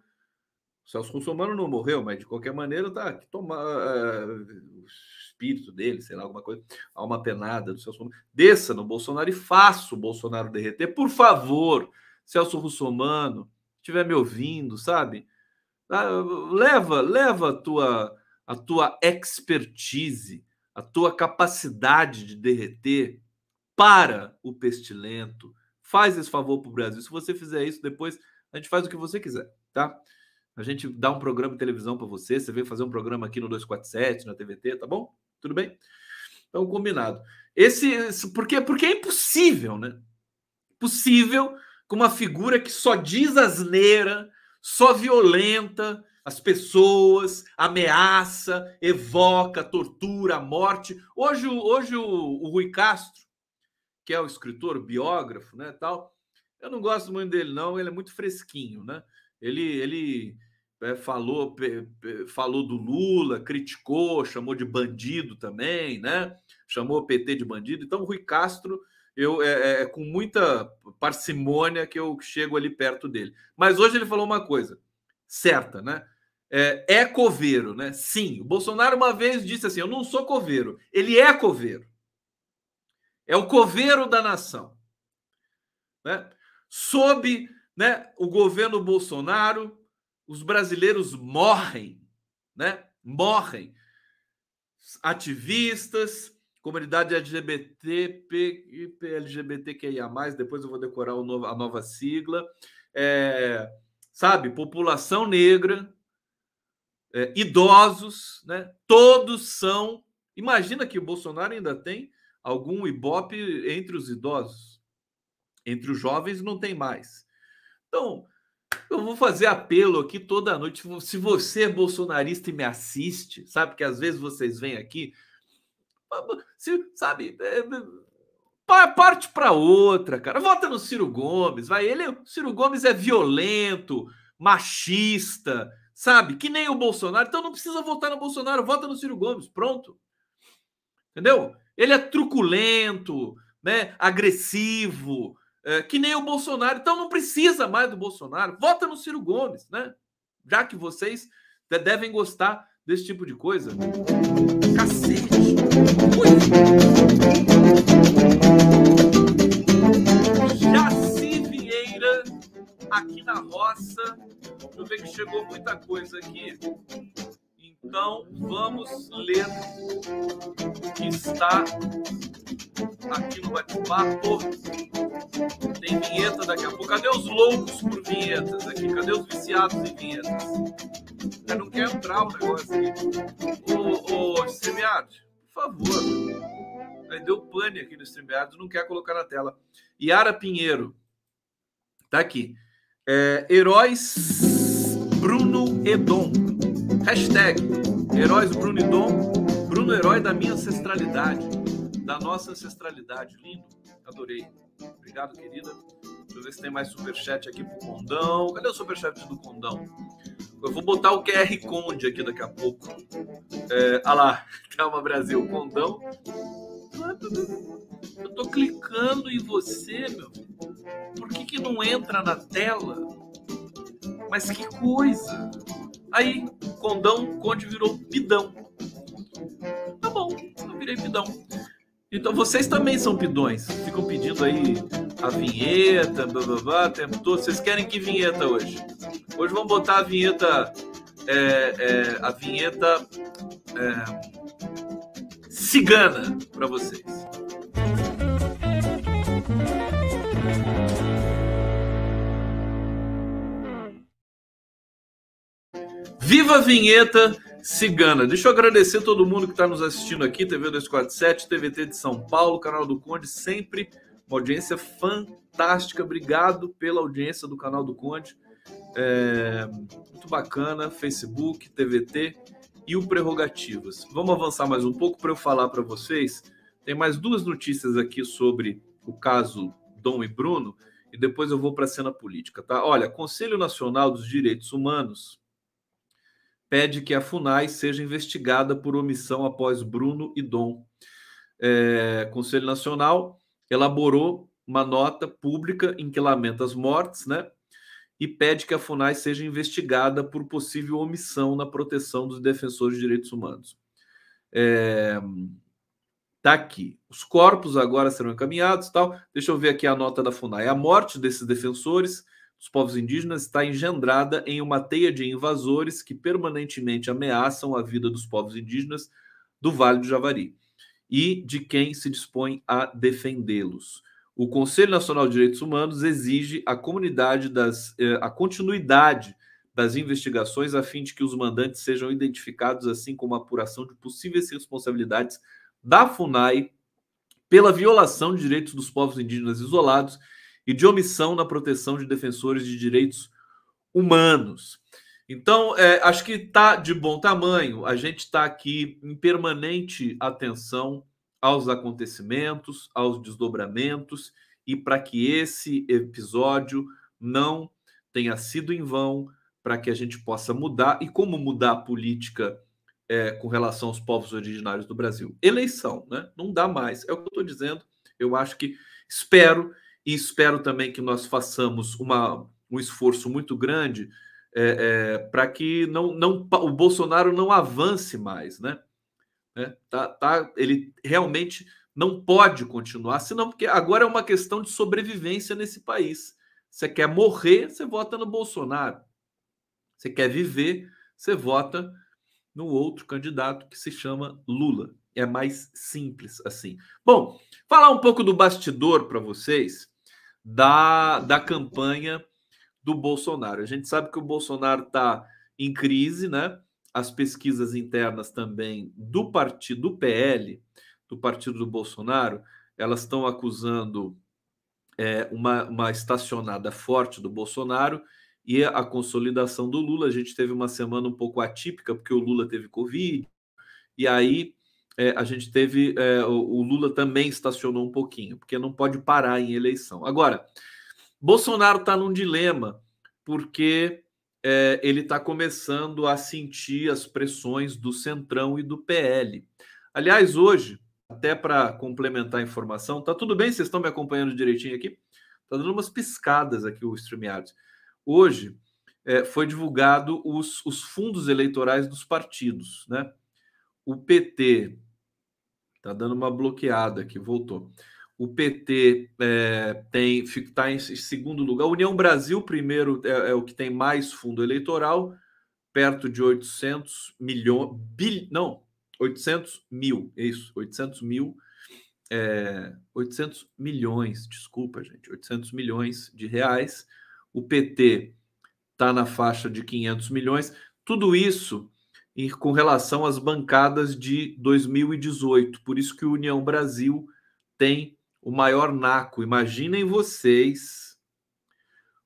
Celso Russomano não morreu, mas de qualquer maneira tá aqui toma uh, o espírito dele, sei lá, alguma coisa, alma penada do Celso Russomano. Desça no Bolsonaro e faça o Bolsonaro derreter, por favor, Celso Russomano, estiver me ouvindo, sabe? Ah, leva, leva a tua a tua expertise, a tua capacidade de derreter para o pestilento. Faz esse favor para o Brasil. Se você fizer isso, depois a gente faz o que você quiser, tá? A gente dá um programa de televisão para você, você vem fazer um programa aqui no 247, na TVT, tá bom? Tudo bem? Então, combinado. Esse, esse porque, porque é impossível, né? Possível com uma figura que só diz asneira, só violenta as pessoas, ameaça, evoca, tortura, morte. Hoje, hoje o, o Rui Castro, que é o escritor, o biógrafo, né, tal, eu não gosto muito dele, não, ele é muito fresquinho, né? Ele, ele é, falou, falou do Lula, criticou, chamou de bandido também, né? Chamou o PT de bandido. Então, Rui Castro, eu é, é, é, com muita parcimônia que eu chego ali perto dele. Mas hoje ele falou uma coisa certa, né? É, é coveiro, né? Sim, o Bolsonaro uma vez disse assim: Eu não sou coveiro. Ele é coveiro. É o coveiro da nação. Né? Sob né, o governo Bolsonaro, os brasileiros morrem, né? Morrem. Ativistas, comunidade LGBT, LGBTQIA+, depois eu vou decorar novo, a nova sigla, é, sabe, população negra, é, idosos, né? Todos são. Imagina que o Bolsonaro ainda tem algum ibope entre os idosos, entre os jovens não tem mais. Então, eu vou fazer apelo aqui toda noite. Se você é bolsonarista e me assiste, sabe que às vezes vocês vêm aqui, se, sabe, é, parte para outra, cara. Vota no Ciro Gomes, vai. Ele, Ciro Gomes é violento, machista, sabe? Que nem o Bolsonaro. Então não precisa votar no Bolsonaro, vota no Ciro Gomes, pronto. Entendeu? Ele é truculento, né? Agressivo, é, que nem o Bolsonaro. Então não precisa mais do Bolsonaro. Vota no Ciro Gomes, né? Já que vocês devem gostar desse tipo de coisa. Cacete! Ui. Jaci Vieira, aqui na roça. Deixa eu ver que chegou muita coisa aqui. Então, vamos ler o que está aqui no bate-papo. Tem vinheta daqui a pouco. Cadê os loucos por vinhetas aqui? Cadê os viciados em vinhetas? Eu não quero entrar o negócio aqui. Ô StreamYard, por favor. Aí deu pane aqui no StreamYard, não quer colocar na tela. Yara Pinheiro. Tá aqui. É, heróis Bruno Edom. Hashtag Heróis Bruno Edom. Bruno, herói da minha ancestralidade. Da nossa ancestralidade. Lindo. Adorei. Obrigado, querida. Deixa eu ver se tem mais superchat aqui pro Condão. Cadê o superchat do Condão? Eu vou botar o QR Conde aqui daqui a pouco. É, ah lá, calma Brasil, Condão. Eu tô clicando em você, meu. Por que, que não entra na tela? Mas que coisa! Aí, Condão, Conde virou pidão. Tá bom, eu virei pidão. Então vocês também são pidões. Ficam pedindo aí a vinheta, blá blá blá, tempo todo. Vocês querem que vinheta hoje? Hoje vamos botar a vinheta. É, é, a vinheta é, cigana para vocês. Viva a vinheta cigana. Deixa eu agradecer todo mundo que está nos assistindo aqui, TV 247, TVT de São Paulo, canal do Conde, sempre uma audiência fantástica. Obrigado pela audiência do canal do Conde. É, muito bacana, Facebook, TVT e o Prerrogativas. Vamos avançar mais um pouco para eu falar para vocês. Tem mais duas notícias aqui sobre o caso Dom e Bruno e depois eu vou para a cena política, tá? Olha, Conselho Nacional dos Direitos Humanos pede que a FUNAI seja investigada por omissão após Bruno e Dom. É, Conselho Nacional elaborou uma nota pública em que lamenta as mortes, né? E pede que a FUNAI seja investigada por possível omissão na proteção dos defensores de direitos humanos. É, tá aqui. Os corpos agora serão encaminhados, tal. Deixa eu ver aqui a nota da FUNAI. A morte desses defensores dos povos indígenas está engendrada em uma teia de invasores que permanentemente ameaçam a vida dos povos indígenas do Vale do Javari e de quem se dispõe a defendê-los. O Conselho Nacional de Direitos Humanos exige a comunidade das eh, a continuidade das investigações a fim de que os mandantes sejam identificados, assim como a apuração de possíveis responsabilidades da FUNAI pela violação de direitos dos povos indígenas isolados e de omissão na proteção de defensores de direitos humanos. Então, é, acho que está de bom tamanho. A gente está aqui em permanente atenção aos acontecimentos, aos desdobramentos, e para que esse episódio não tenha sido em vão, para que a gente possa mudar e como mudar a política é, com relação aos povos originários do Brasil. Eleição, né? Não dá mais. É o que eu estou dizendo. Eu acho que espero e espero também que nós façamos uma, um esforço muito grande é, é, para que não, não, o Bolsonaro não avance mais, né? né? Tá, tá, ele realmente não pode continuar, senão porque agora é uma questão de sobrevivência nesse país. Você quer morrer, você vota no Bolsonaro. Você quer viver, você vota no outro candidato que se chama Lula. É mais simples assim. Bom, falar um pouco do bastidor para vocês da, da campanha do Bolsonaro. A gente sabe que o Bolsonaro está em crise, né? As pesquisas internas também do partido do PL, do partido do Bolsonaro, elas estão acusando é, uma, uma estacionada forte do Bolsonaro e a consolidação do Lula. A gente teve uma semana um pouco atípica, porque o Lula teve Covid, e aí é, a gente teve. É, o, o Lula também estacionou um pouquinho, porque não pode parar em eleição. Agora, Bolsonaro está num dilema, porque é, ele está começando a sentir as pressões do Centrão e do PL. Aliás, hoje, até para complementar a informação, tá tudo bem? Vocês estão me acompanhando direitinho aqui? Tá dando umas piscadas aqui o StreamYard. Hoje é, foi divulgado os, os fundos eleitorais dos partidos, né? O PT tá dando uma bloqueada aqui, voltou. O PT é, tem está em segundo lugar. União Brasil, primeiro, é, é, o que tem mais fundo eleitoral, perto de 800 milhões. Bil, não, 800 mil, é isso, 800 mil. É, 800 milhões, desculpa, gente, 800 milhões de reais. O PT está na faixa de 500 milhões. Tudo isso com relação às bancadas de 2018. Por isso que o União Brasil tem o maior naco. Imaginem vocês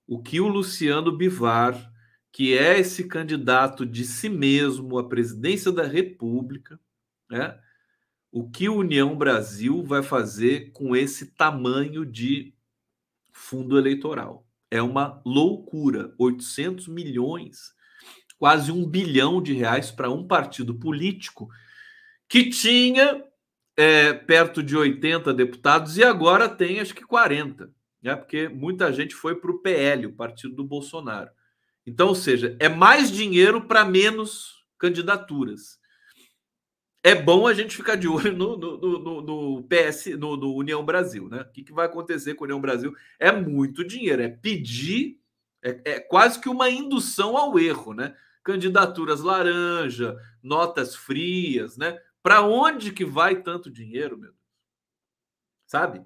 o que o Luciano Bivar, que é esse candidato de si mesmo à presidência da República, né? O que o União Brasil vai fazer com esse tamanho de fundo eleitoral? É uma loucura. 800 milhões, quase um bilhão de reais para um partido político que tinha é, perto de 80 deputados e agora tem acho que 40, né? porque muita gente foi para o PL, o partido do Bolsonaro. Então, ou seja, é mais dinheiro para menos candidaturas. É bom a gente ficar de olho no, no, no, no PS, no, no, União Brasil, né? O que, que vai acontecer com a União Brasil? É muito dinheiro, é pedir, é, é quase que uma indução ao erro, né? Candidaturas laranja, notas frias, né? Para onde que vai tanto dinheiro, meu Deus? Sabe?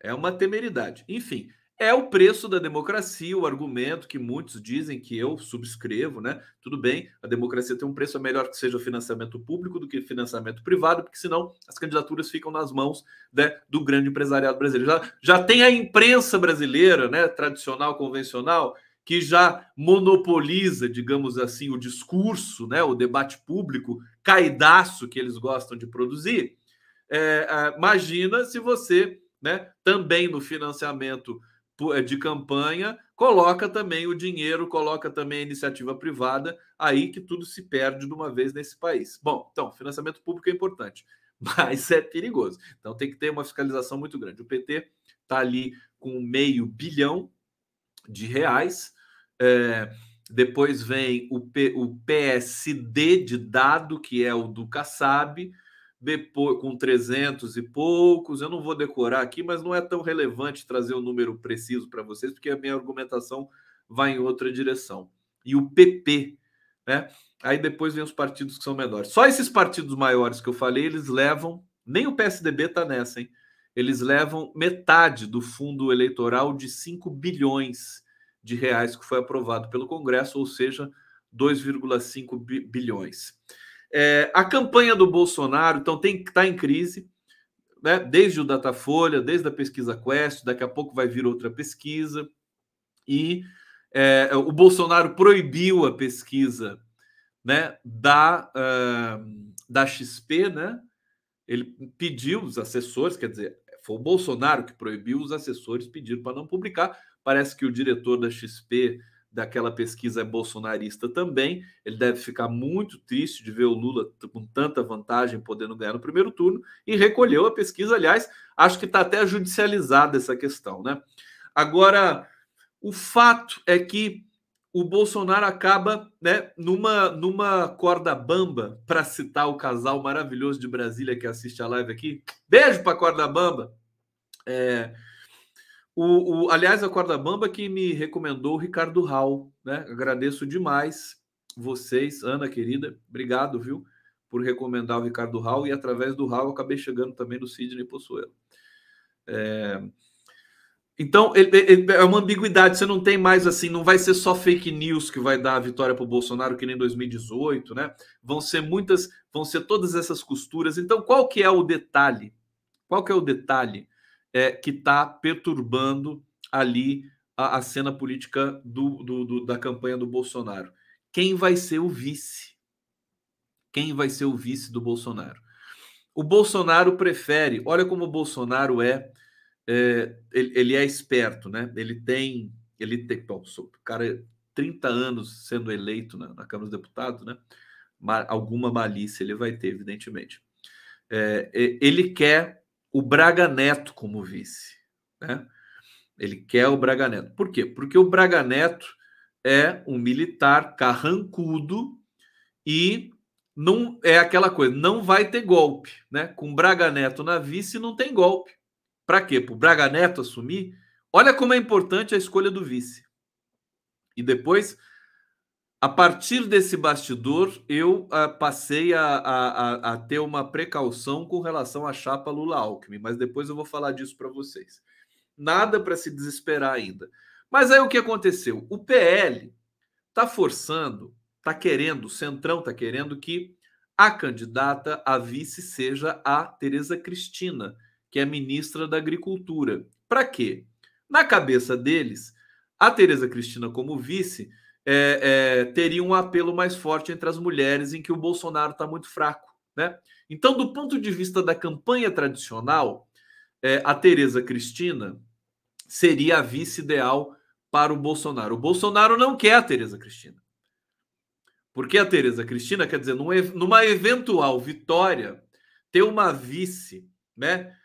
É uma temeridade. Enfim, é o preço da democracia, o argumento que muitos dizem que eu subscrevo, né? Tudo bem, a democracia tem um preço, é melhor que seja o financiamento público do que financiamento privado, porque senão as candidaturas ficam nas mãos né, do grande empresariado brasileiro. Já, já tem a imprensa brasileira, né, tradicional, convencional, que já monopoliza, digamos assim, o discurso, né, o debate público caidaço que eles gostam de produzir. É, imagina se você, né, também no financiamento é, de campanha, coloca também o dinheiro, coloca também a iniciativa privada, aí que tudo se perde de uma vez nesse país. Bom, então, financiamento público é importante, mas é perigoso. Então tem que ter uma fiscalização muito grande. O PT está ali com meio bilhão de reais é, depois vem o, P, o PSD de dado, que é o do Kassab, depois, com 300 e poucos. Eu não vou decorar aqui, mas não é tão relevante trazer o um número preciso para vocês, porque a minha argumentação vai em outra direção. E o PP, né? Aí depois vem os partidos que são menores. Só esses partidos maiores que eu falei, eles levam, nem o PSDB está nessa, hein? Eles levam metade do fundo eleitoral de 5 bilhões de reais que foi aprovado pelo Congresso, ou seja, 2,5 bilhões. É, a campanha do Bolsonaro, então, tem que estar tá em crise, né? desde o Datafolha, desde a pesquisa Quest, daqui a pouco vai vir outra pesquisa, e é, o Bolsonaro proibiu a pesquisa né, da, uh, da XP, né? Ele pediu os assessores, quer dizer, foi o Bolsonaro que proibiu os assessores pediram para não publicar, Parece que o diretor da XP daquela pesquisa é bolsonarista também. Ele deve ficar muito triste de ver o Lula com tanta vantagem podendo ganhar no primeiro turno e recolheu a pesquisa. Aliás, acho que está até judicializada essa questão, né? Agora, o fato é que o Bolsonaro acaba né, numa, numa corda bamba, para citar o casal maravilhoso de Brasília que assiste a live aqui. Beijo para corda bamba. É, o, o, aliás, a corda bamba que me recomendou o Ricardo Hall. Né? Agradeço demais vocês, Ana querida. Obrigado, viu, por recomendar o Ricardo Hall. E através do Hall, acabei chegando também no Sidney Possuelo. É, então, ele, ele, é uma ambiguidade. Você não tem mais assim, não vai ser só fake news que vai dar a vitória para o Bolsonaro, que nem 2018, né? Vão ser muitas, vão ser todas essas costuras. Então, qual que é o detalhe? Qual que é o detalhe é, que está perturbando ali a, a cena política do, do, do, da campanha do Bolsonaro? Quem vai ser o vice? Quem vai ser o vice do Bolsonaro? O Bolsonaro prefere, olha como o Bolsonaro é é, ele, ele, é esperto, né? Ele tem, ele tem, bom, o cara 30 anos sendo eleito na, na Câmara dos Deputados, né? alguma malícia ele vai ter, evidentemente. É, ele quer o Braga Neto como vice, né? Ele quer o Braga Neto. Por quê? Porque o Braga Neto é um militar carrancudo e não é aquela coisa, não vai ter golpe, né? Com Braga Neto na vice não tem golpe. Para quê? Para o Braga Neto assumir? Olha como é importante a escolha do vice. E depois, a partir desse bastidor, eu uh, passei a, a, a, ter uma precaução com relação à chapa Lula-Alckmin, mas depois eu vou falar disso para vocês. Nada para se desesperar ainda. Mas aí o que aconteceu? O PL está forçando, está querendo, o Centrão está querendo que a candidata a vice seja a Tereza Cristina que é ministra da Agricultura. Para quê? Na cabeça deles, a Tereza Cristina, como vice, é, é, teria um apelo mais forte entre as mulheres, em que o Bolsonaro está muito fraco. Né? Então, do ponto de vista da campanha tradicional, é, a Tereza Cristina seria a vice ideal para o Bolsonaro. O Bolsonaro não quer a Tereza Cristina. Porque a Tereza Cristina, quer dizer, numa eventual vitória, ter uma vice, né?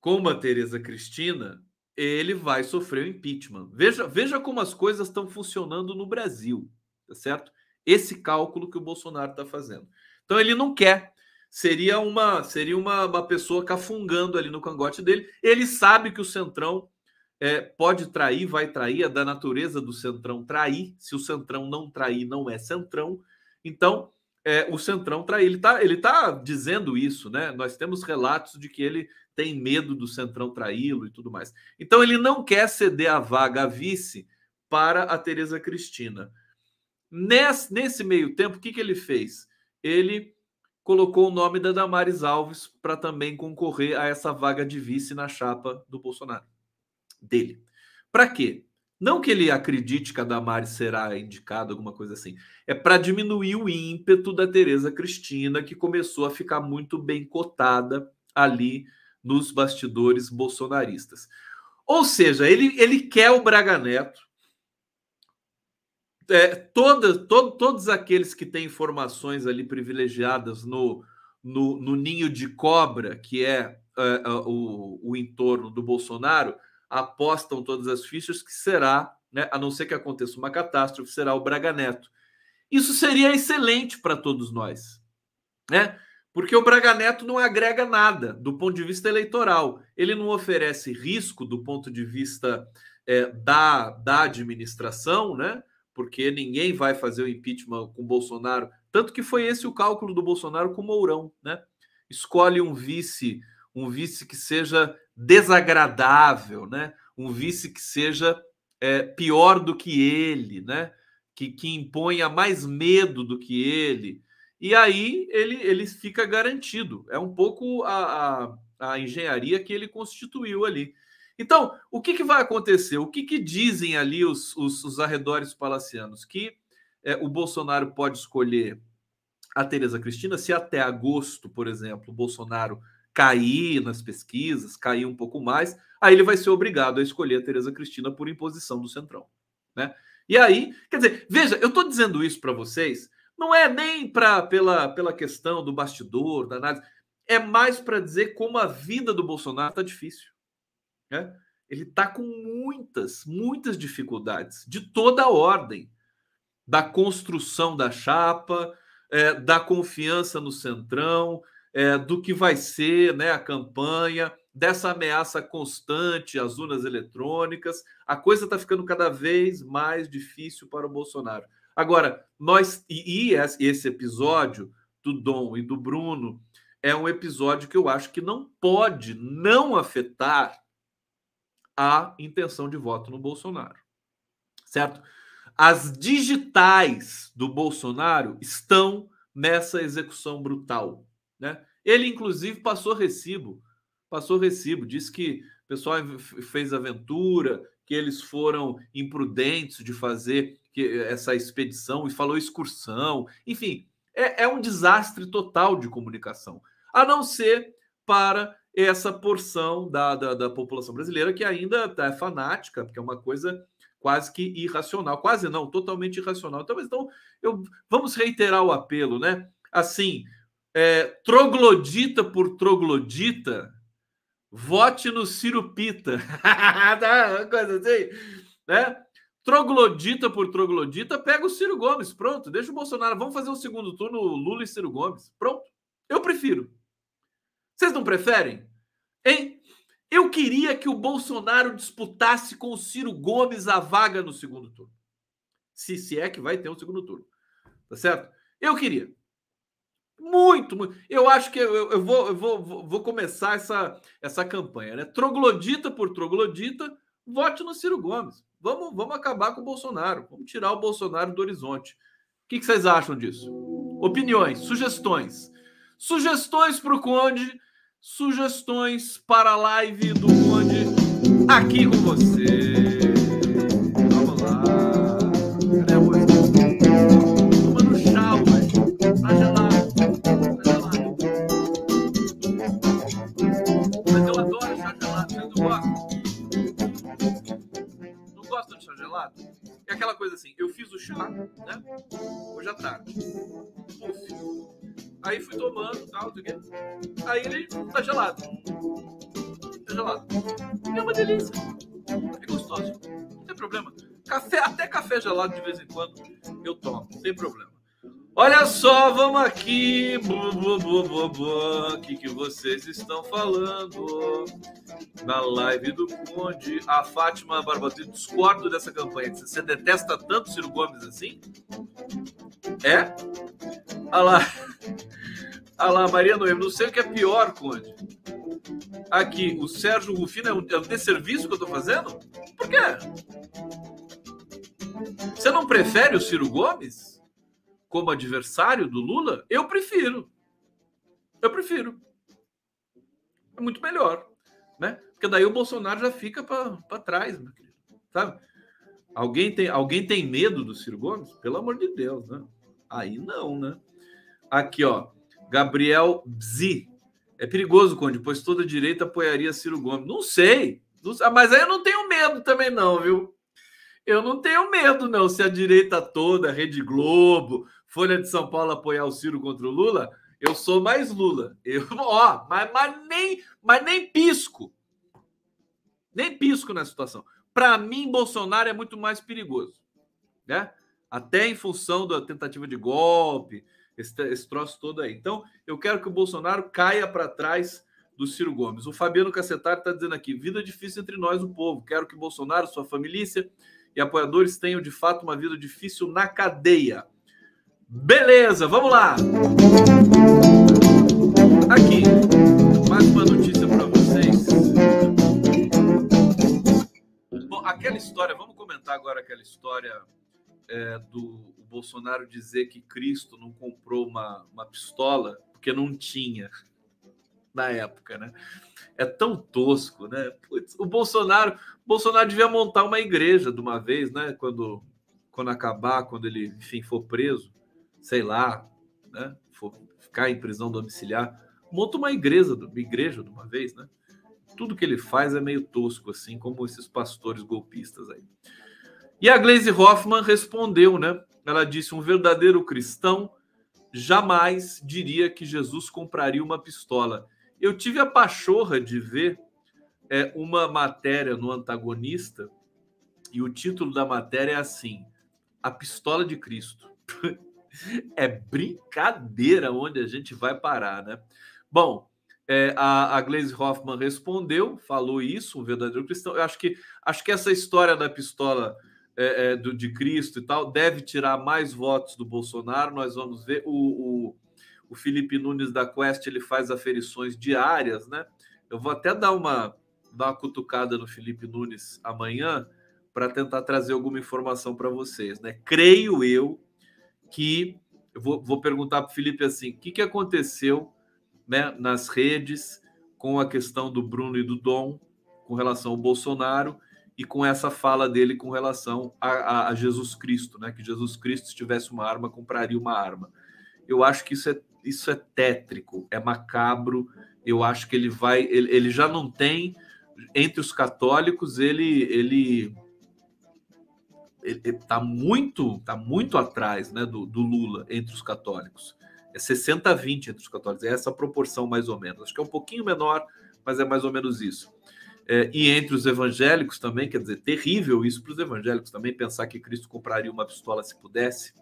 como a Tereza Cristina, ele vai sofrer o impeachment. Veja, veja como as coisas estão funcionando no Brasil, tá certo? Esse cálculo que o Bolsonaro está fazendo. Então ele não quer. Seria uma seria uma, uma pessoa cafungando ali no cangote dele. Ele sabe que o Centrão é, pode trair, vai trair, é da natureza do Centrão trair. Se o Centrão não trair, não é Centrão. Então, é, o Centrão trair. Ele está ele tá dizendo isso, né? Nós temos relatos de que ele tem medo do Centrão traí-lo e tudo mais. Então ele não quer ceder a vaga a vice para a Tereza Cristina. Nesse, nesse meio tempo, o que, que ele fez? Ele colocou o nome da Damares Alves para também concorrer a essa vaga de vice na chapa do Bolsonaro. Dele. Para quê? Não que ele acredite que a Damares será indicada, alguma coisa assim. É para diminuir o ímpeto da Tereza Cristina, que começou a ficar muito bem cotada ali nos bastidores bolsonaristas. Ou seja, ele, ele quer o Braga Neto. É, toda, todo, todos aqueles que têm informações ali privilegiadas no, no, no ninho de cobra, que é, é, é o, o entorno do Bolsonaro, apostam todas as fichas que será, né, a não ser que aconteça uma catástrofe, será o Braga Neto. Isso seria excelente para todos nós. Né? Porque o Braga Neto não agrega nada do ponto de vista eleitoral. Ele não oferece risco do ponto de vista é, da, da administração, né? Porque ninguém vai fazer o impeachment com Bolsonaro. Tanto que foi esse o cálculo do Bolsonaro com o Mourão, né? Escolhe um vice, um vice que seja desagradável, né? Um vice que seja é, pior do que ele, né? Que, que imponha mais medo do que ele e aí ele, ele fica garantido. É um pouco a, a, a engenharia que ele constituiu ali. Então, o que, que vai acontecer? O que, que dizem ali os, os, os arredores palacianos? Que é, o Bolsonaro pode escolher a Tereza Cristina se até agosto, por exemplo, o Bolsonaro cair nas pesquisas, cair um pouco mais, aí ele vai ser obrigado a escolher a Tereza Cristina por imposição do Centrão. Né? E aí, quer dizer, veja, eu estou dizendo isso para vocês não é nem pra, pela, pela questão do bastidor, da análise, é mais para dizer como a vida do Bolsonaro está difícil. Né? Ele está com muitas, muitas dificuldades, de toda a ordem. da construção da chapa, é, da confiança no centrão, é, do que vai ser né, a campanha, dessa ameaça constante às urnas eletrônicas. A coisa está ficando cada vez mais difícil para o Bolsonaro. Agora, nós e, e esse episódio do Dom e do Bruno é um episódio que eu acho que não pode não afetar a intenção de voto no Bolsonaro. Certo? As digitais do Bolsonaro estão nessa execução brutal, né? Ele inclusive passou recibo, passou recibo, disse que o pessoal fez aventura, que eles foram imprudentes de fazer essa expedição e falou excursão, enfim, é, é um desastre total de comunicação, a não ser para essa porção da, da, da população brasileira que ainda é fanática, porque é uma coisa quase que irracional, quase não, totalmente irracional. Então, então eu, vamos reiterar o apelo, né? Assim, é, troglodita por troglodita, vote no Ciro Pita. Tá, coisa assim, né? Troglodita por troglodita, pega o Ciro Gomes, pronto, deixa o Bolsonaro. Vamos fazer o um segundo turno, Lula e Ciro Gomes. Pronto. Eu prefiro. Vocês não preferem? Hein? Eu queria que o Bolsonaro disputasse com o Ciro Gomes a vaga no segundo turno. Se, se é que vai ter um segundo turno. Tá certo? Eu queria. Muito, muito. Eu acho que eu, eu, vou, eu vou, vou começar essa, essa campanha, né? Troglodita por troglodita, vote no Ciro Gomes. Vamos, vamos acabar com o Bolsonaro. Vamos tirar o Bolsonaro do horizonte. O que, que vocês acham disso? Opiniões, sugestões. Sugestões para o Conde sugestões para a live do Conde aqui com você. Coisa assim, eu fiz o chá, né? Hoje à tarde. Puf Aí fui tomando tal, tudo Aí ele tá gelado. Tá gelado. É uma delícia. É gostoso. Não tem problema. Café, até café gelado de vez em quando eu tomo, tem problema. Olha só, vamos aqui. O que, que vocês estão falando? Na live do Conde, a Fátima Barbosa. Discordo dessa campanha. Você detesta tanto Ciro Gomes assim? É? Olha lá. Olha lá, Maria Noemi. Não sei o que é pior, Conde. Aqui, o Sérgio Rufino é um, é um desserviço que eu tô fazendo? Por quê? Você não prefere o Ciro Gomes? Como adversário do Lula, eu prefiro. Eu prefiro. É muito melhor, né? Porque daí o Bolsonaro já fica para trás, meu querido. Sabe? Alguém tem, alguém tem medo do Ciro Gomes? Pelo amor de Deus, né? Aí não, né? Aqui, ó. Gabriel Bzi. É perigoso, Conde, pois toda direita apoiaria Ciro Gomes. Não sei. Não, mas aí eu não tenho medo também, não, viu? Eu não tenho medo, não. Se a direita toda, Rede Globo, Folha de São Paulo apoiar o Ciro contra o Lula, eu sou mais Lula. Eu, ó, mas, mas, nem, mas nem pisco. Nem pisco nessa situação. Para mim, Bolsonaro é muito mais perigoso. Né? Até em função da tentativa de golpe, esse, esse troço todo aí. Então, eu quero que o Bolsonaro caia para trás do Ciro Gomes. O Fabiano Cacetari está dizendo aqui: vida difícil entre nós, o povo. Quero que Bolsonaro, sua família e apoiadores tenham de fato uma vida difícil na cadeia. Beleza, vamos lá. Aqui, mais uma notícia para vocês. Bom, aquela história, vamos comentar agora aquela história é, do Bolsonaro dizer que Cristo não comprou uma, uma pistola porque não tinha na época, né? É tão tosco, né? Putz, o Bolsonaro, Bolsonaro devia montar uma igreja de uma vez, né? Quando, quando acabar, quando ele, enfim, for preso sei lá, né, for ficar em prisão domiciliar, monta uma igreja, uma igreja de uma vez, né? Tudo que ele faz é meio tosco, assim como esses pastores golpistas aí. E a Glaze Hoffman respondeu, né? Ela disse: um verdadeiro cristão jamais diria que Jesus compraria uma pistola. Eu tive a pachorra de ver é, uma matéria no antagonista, e o título da matéria é assim: a pistola de Cristo. é brincadeira onde a gente vai parar, né? Bom, é, a, a Glaze Hoffman respondeu, falou isso, um verdadeiro cristão. Eu acho que, acho que essa história da pistola é, é, do, de Cristo e tal deve tirar mais votos do Bolsonaro. Nós vamos ver. O, o, o Felipe Nunes da Quest ele faz aferições diárias, né? Eu vou até dar uma, dar uma cutucada no Felipe Nunes amanhã para tentar trazer alguma informação para vocês, né? Creio eu que eu vou, vou perguntar para o Felipe assim: o que, que aconteceu né, nas redes com a questão do Bruno e do Dom com relação ao Bolsonaro e com essa fala dele com relação a, a, a Jesus Cristo, né? Que Jesus Cristo, se tivesse uma arma, compraria uma arma. Eu acho que isso é, isso é tétrico, é macabro. Eu acho que ele vai, ele, ele já não tem entre os católicos, ele ele está muito tá muito atrás né, do, do Lula entre os católicos é 60 a 20 entre os católicos, é essa proporção mais ou menos. Acho que é um pouquinho menor, mas é mais ou menos isso. É, e entre os evangélicos também, quer dizer, terrível isso para os evangélicos também, pensar que Cristo compraria uma pistola se pudesse.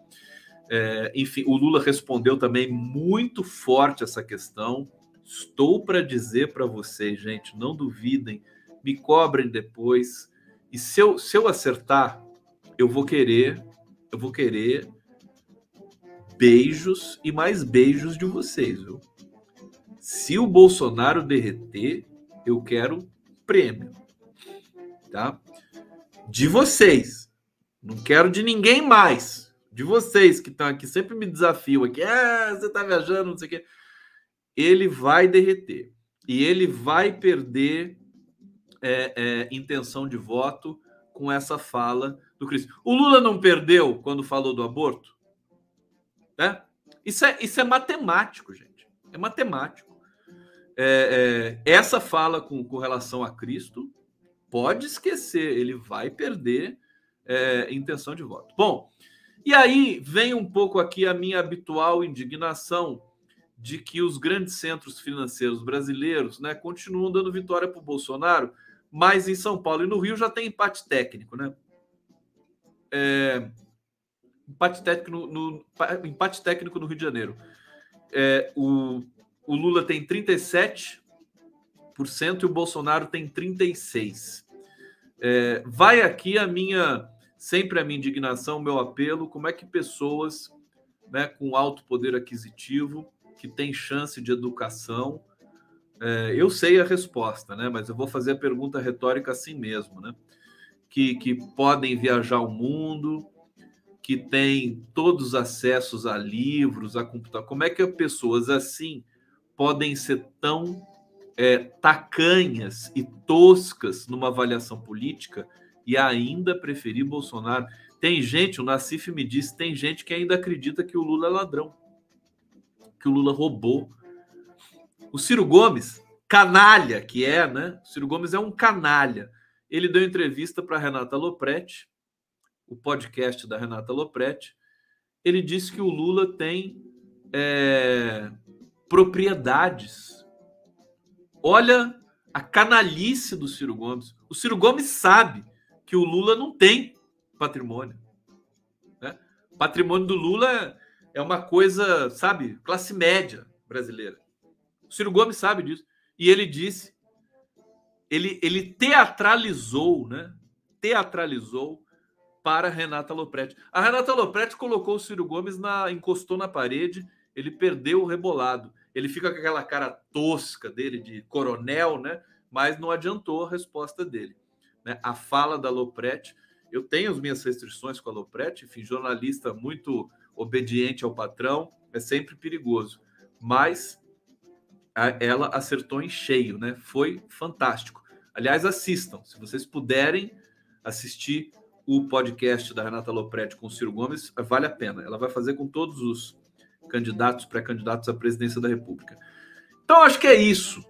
É, enfim, o Lula respondeu também muito forte essa questão. Estou para dizer para vocês, gente, não duvidem, me cobrem depois. E se eu, se eu acertar, eu vou querer, eu vou querer beijos e mais beijos de vocês, viu? Se o Bolsonaro derreter, eu quero prêmio, tá? De vocês. Não quero de ninguém mais. De vocês que estão aqui, sempre me desafiam aqui. Ah, você tá viajando, não sei o quê. Ele vai derreter. E ele vai perder é, é, intenção de voto com essa fala do Cristo. O Lula não perdeu quando falou do aborto? Né? Isso, é, isso é matemático, gente. É matemático. É, é, essa fala com, com relação a Cristo, pode esquecer, ele vai perder é, intenção de voto. Bom, e aí vem um pouco aqui a minha habitual indignação de que os grandes centros financeiros brasileiros né, continuam dando vitória para o Bolsonaro, mas em São Paulo e no Rio já tem empate técnico, né? É, empate técnico no, no, empate técnico no Rio de Janeiro. É, o, o Lula tem 37% e o Bolsonaro tem 36%. É, vai aqui a minha, sempre a minha indignação, o meu apelo, como é que pessoas né, com alto poder aquisitivo, que têm chance de educação, é, eu sei a resposta, né, mas eu vou fazer a pergunta retórica assim mesmo, né, que, que podem viajar o mundo, que tem todos os acessos a livros, a computador. Como é que pessoas assim podem ser tão é, tacanhas e toscas numa avaliação política e ainda preferir Bolsonaro? Tem gente, o Nassif me disse, tem gente que ainda acredita que o Lula é ladrão, que o Lula roubou. O Ciro Gomes, canalha que é, né? O Ciro Gomes é um canalha. Ele deu entrevista para Renata Lopretti, o podcast da Renata Lopretti, ele disse que o Lula tem é, propriedades. Olha a canalice do Ciro Gomes. O Ciro Gomes sabe que o Lula não tem patrimônio. Né? Patrimônio do Lula é uma coisa, sabe, classe média brasileira. O Ciro Gomes sabe disso. E ele disse, ele, ele teatralizou, né? Teatralizou para Renata Lopretti. A Renata Lopretti colocou o Ciro Gomes na encostou na parede, ele perdeu o rebolado. Ele fica com aquela cara tosca dele de coronel, né? Mas não adiantou a resposta dele. Né? A fala da Lopretti, eu tenho as minhas restrições com a Lopretti, enfim, jornalista muito obediente ao patrão, é sempre perigoso. Mas ela acertou em cheio, né? Foi fantástico. Aliás, assistam, se vocês puderem assistir o podcast da Renata Lopretti com o Ciro Gomes vale a pena. Ela vai fazer com todos os candidatos, pré-candidatos à presidência da República. Então, acho que é isso.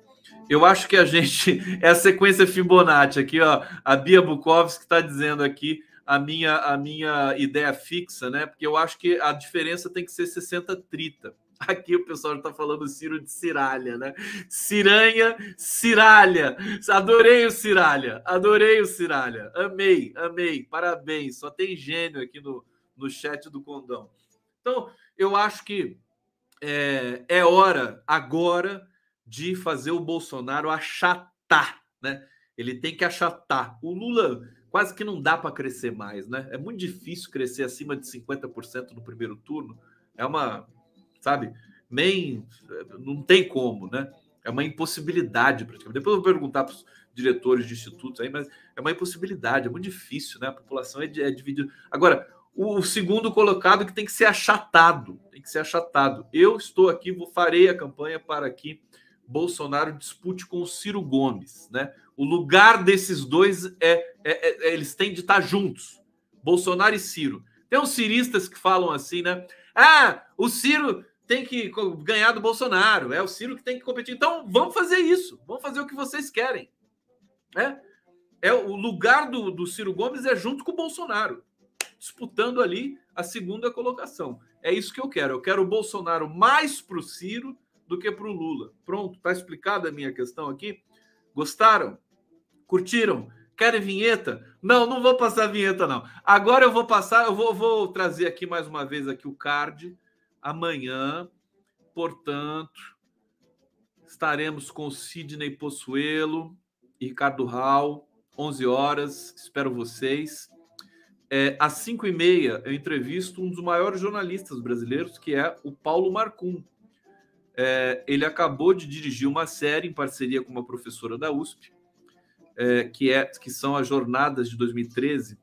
Eu acho que a gente. É a sequência Fibonacci aqui, ó. A Bia Bukowski está dizendo aqui a minha, a minha ideia fixa, né? Porque eu acho que a diferença tem que ser 60-30. Aqui o pessoal está falando Ciro de Ciralha, né? Ciranha, Ciralha. Adorei o Ciralha, adorei o Ciralha. Amei, amei. Parabéns. Só tem gênio aqui no, no chat do Condão. Então, eu acho que é, é hora agora de fazer o Bolsonaro achatar, né? Ele tem que achatar. O Lula quase que não dá para crescer mais, né? É muito difícil crescer acima de 50% no primeiro turno. É uma, sabe, nem não tem como, né? É uma impossibilidade praticamente. Depois eu vou perguntar para os diretores de institutos aí, mas é uma impossibilidade, é muito difícil, né? A população é, é dividida. Agora, o segundo colocado que tem que ser achatado, tem que ser achatado. Eu estou aqui, vou farei a campanha para que Bolsonaro dispute com o Ciro Gomes, né? O lugar desses dois é, é, é, eles têm de estar juntos, Bolsonaro e Ciro. Tem uns ciristas que falam assim, né? Ah, o Ciro tem que ganhar do Bolsonaro, é o Ciro que tem que competir. Então, vamos fazer isso, vamos fazer o que vocês querem. Né? É, o lugar do, do Ciro Gomes é junto com o Bolsonaro, disputando ali a segunda colocação. É isso que eu quero. Eu quero o Bolsonaro mais para o Ciro do que para o Lula. Pronto, está explicada a minha questão aqui. Gostaram? Curtiram? Querem vinheta? Não, não vou passar vinheta, não. Agora eu vou passar, eu vou, vou trazer aqui mais uma vez aqui o card Amanhã, portanto, estaremos com Sidney Possuelo e Ricardo Rau, 11 horas. Espero vocês. É, às 5 e meia, eu entrevisto um dos maiores jornalistas brasileiros, que é o Paulo Marcum. É, ele acabou de dirigir uma série em parceria com uma professora da USP, é, que, é, que são as Jornadas de 2013,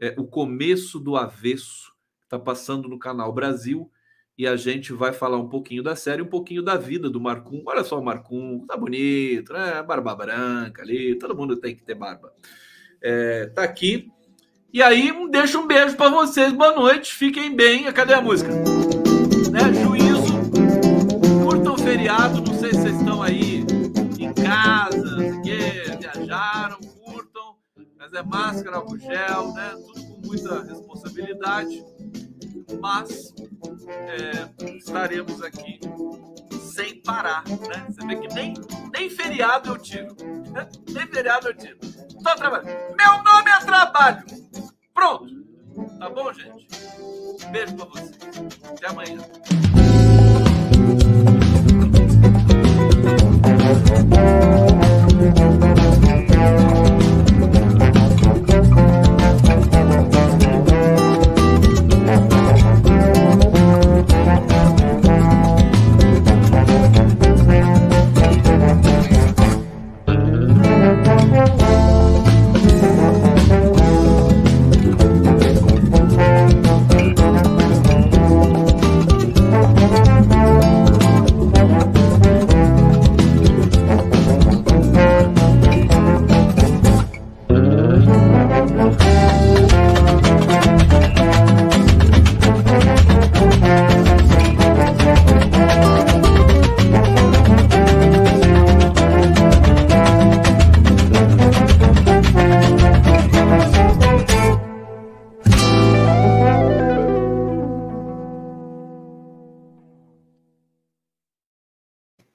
é, o começo do avesso, está passando no canal Brasil e a gente vai falar um pouquinho da série, um pouquinho da vida do Marcum. Olha só o Marcum, tá bonito, né? Barba branca ali, todo mundo tem que ter barba. É, tá aqui. E aí, deixa um beijo para vocês, boa noite, fiquem bem. Cadê a música? Né? Juízo, curtam feriado, não sei se vocês estão aí em casa, que viajaram, curtam, mas é máscara, álcool gel, né? Tudo com muita responsabilidade mas é, estaremos aqui sem parar, né? Você vê que nem, nem feriado eu tiro. Né? Nem feriado eu tiro. Só trabalho. Meu nome é trabalho. Pronto. Tá bom, gente? Beijo pra vocês. Até amanhã.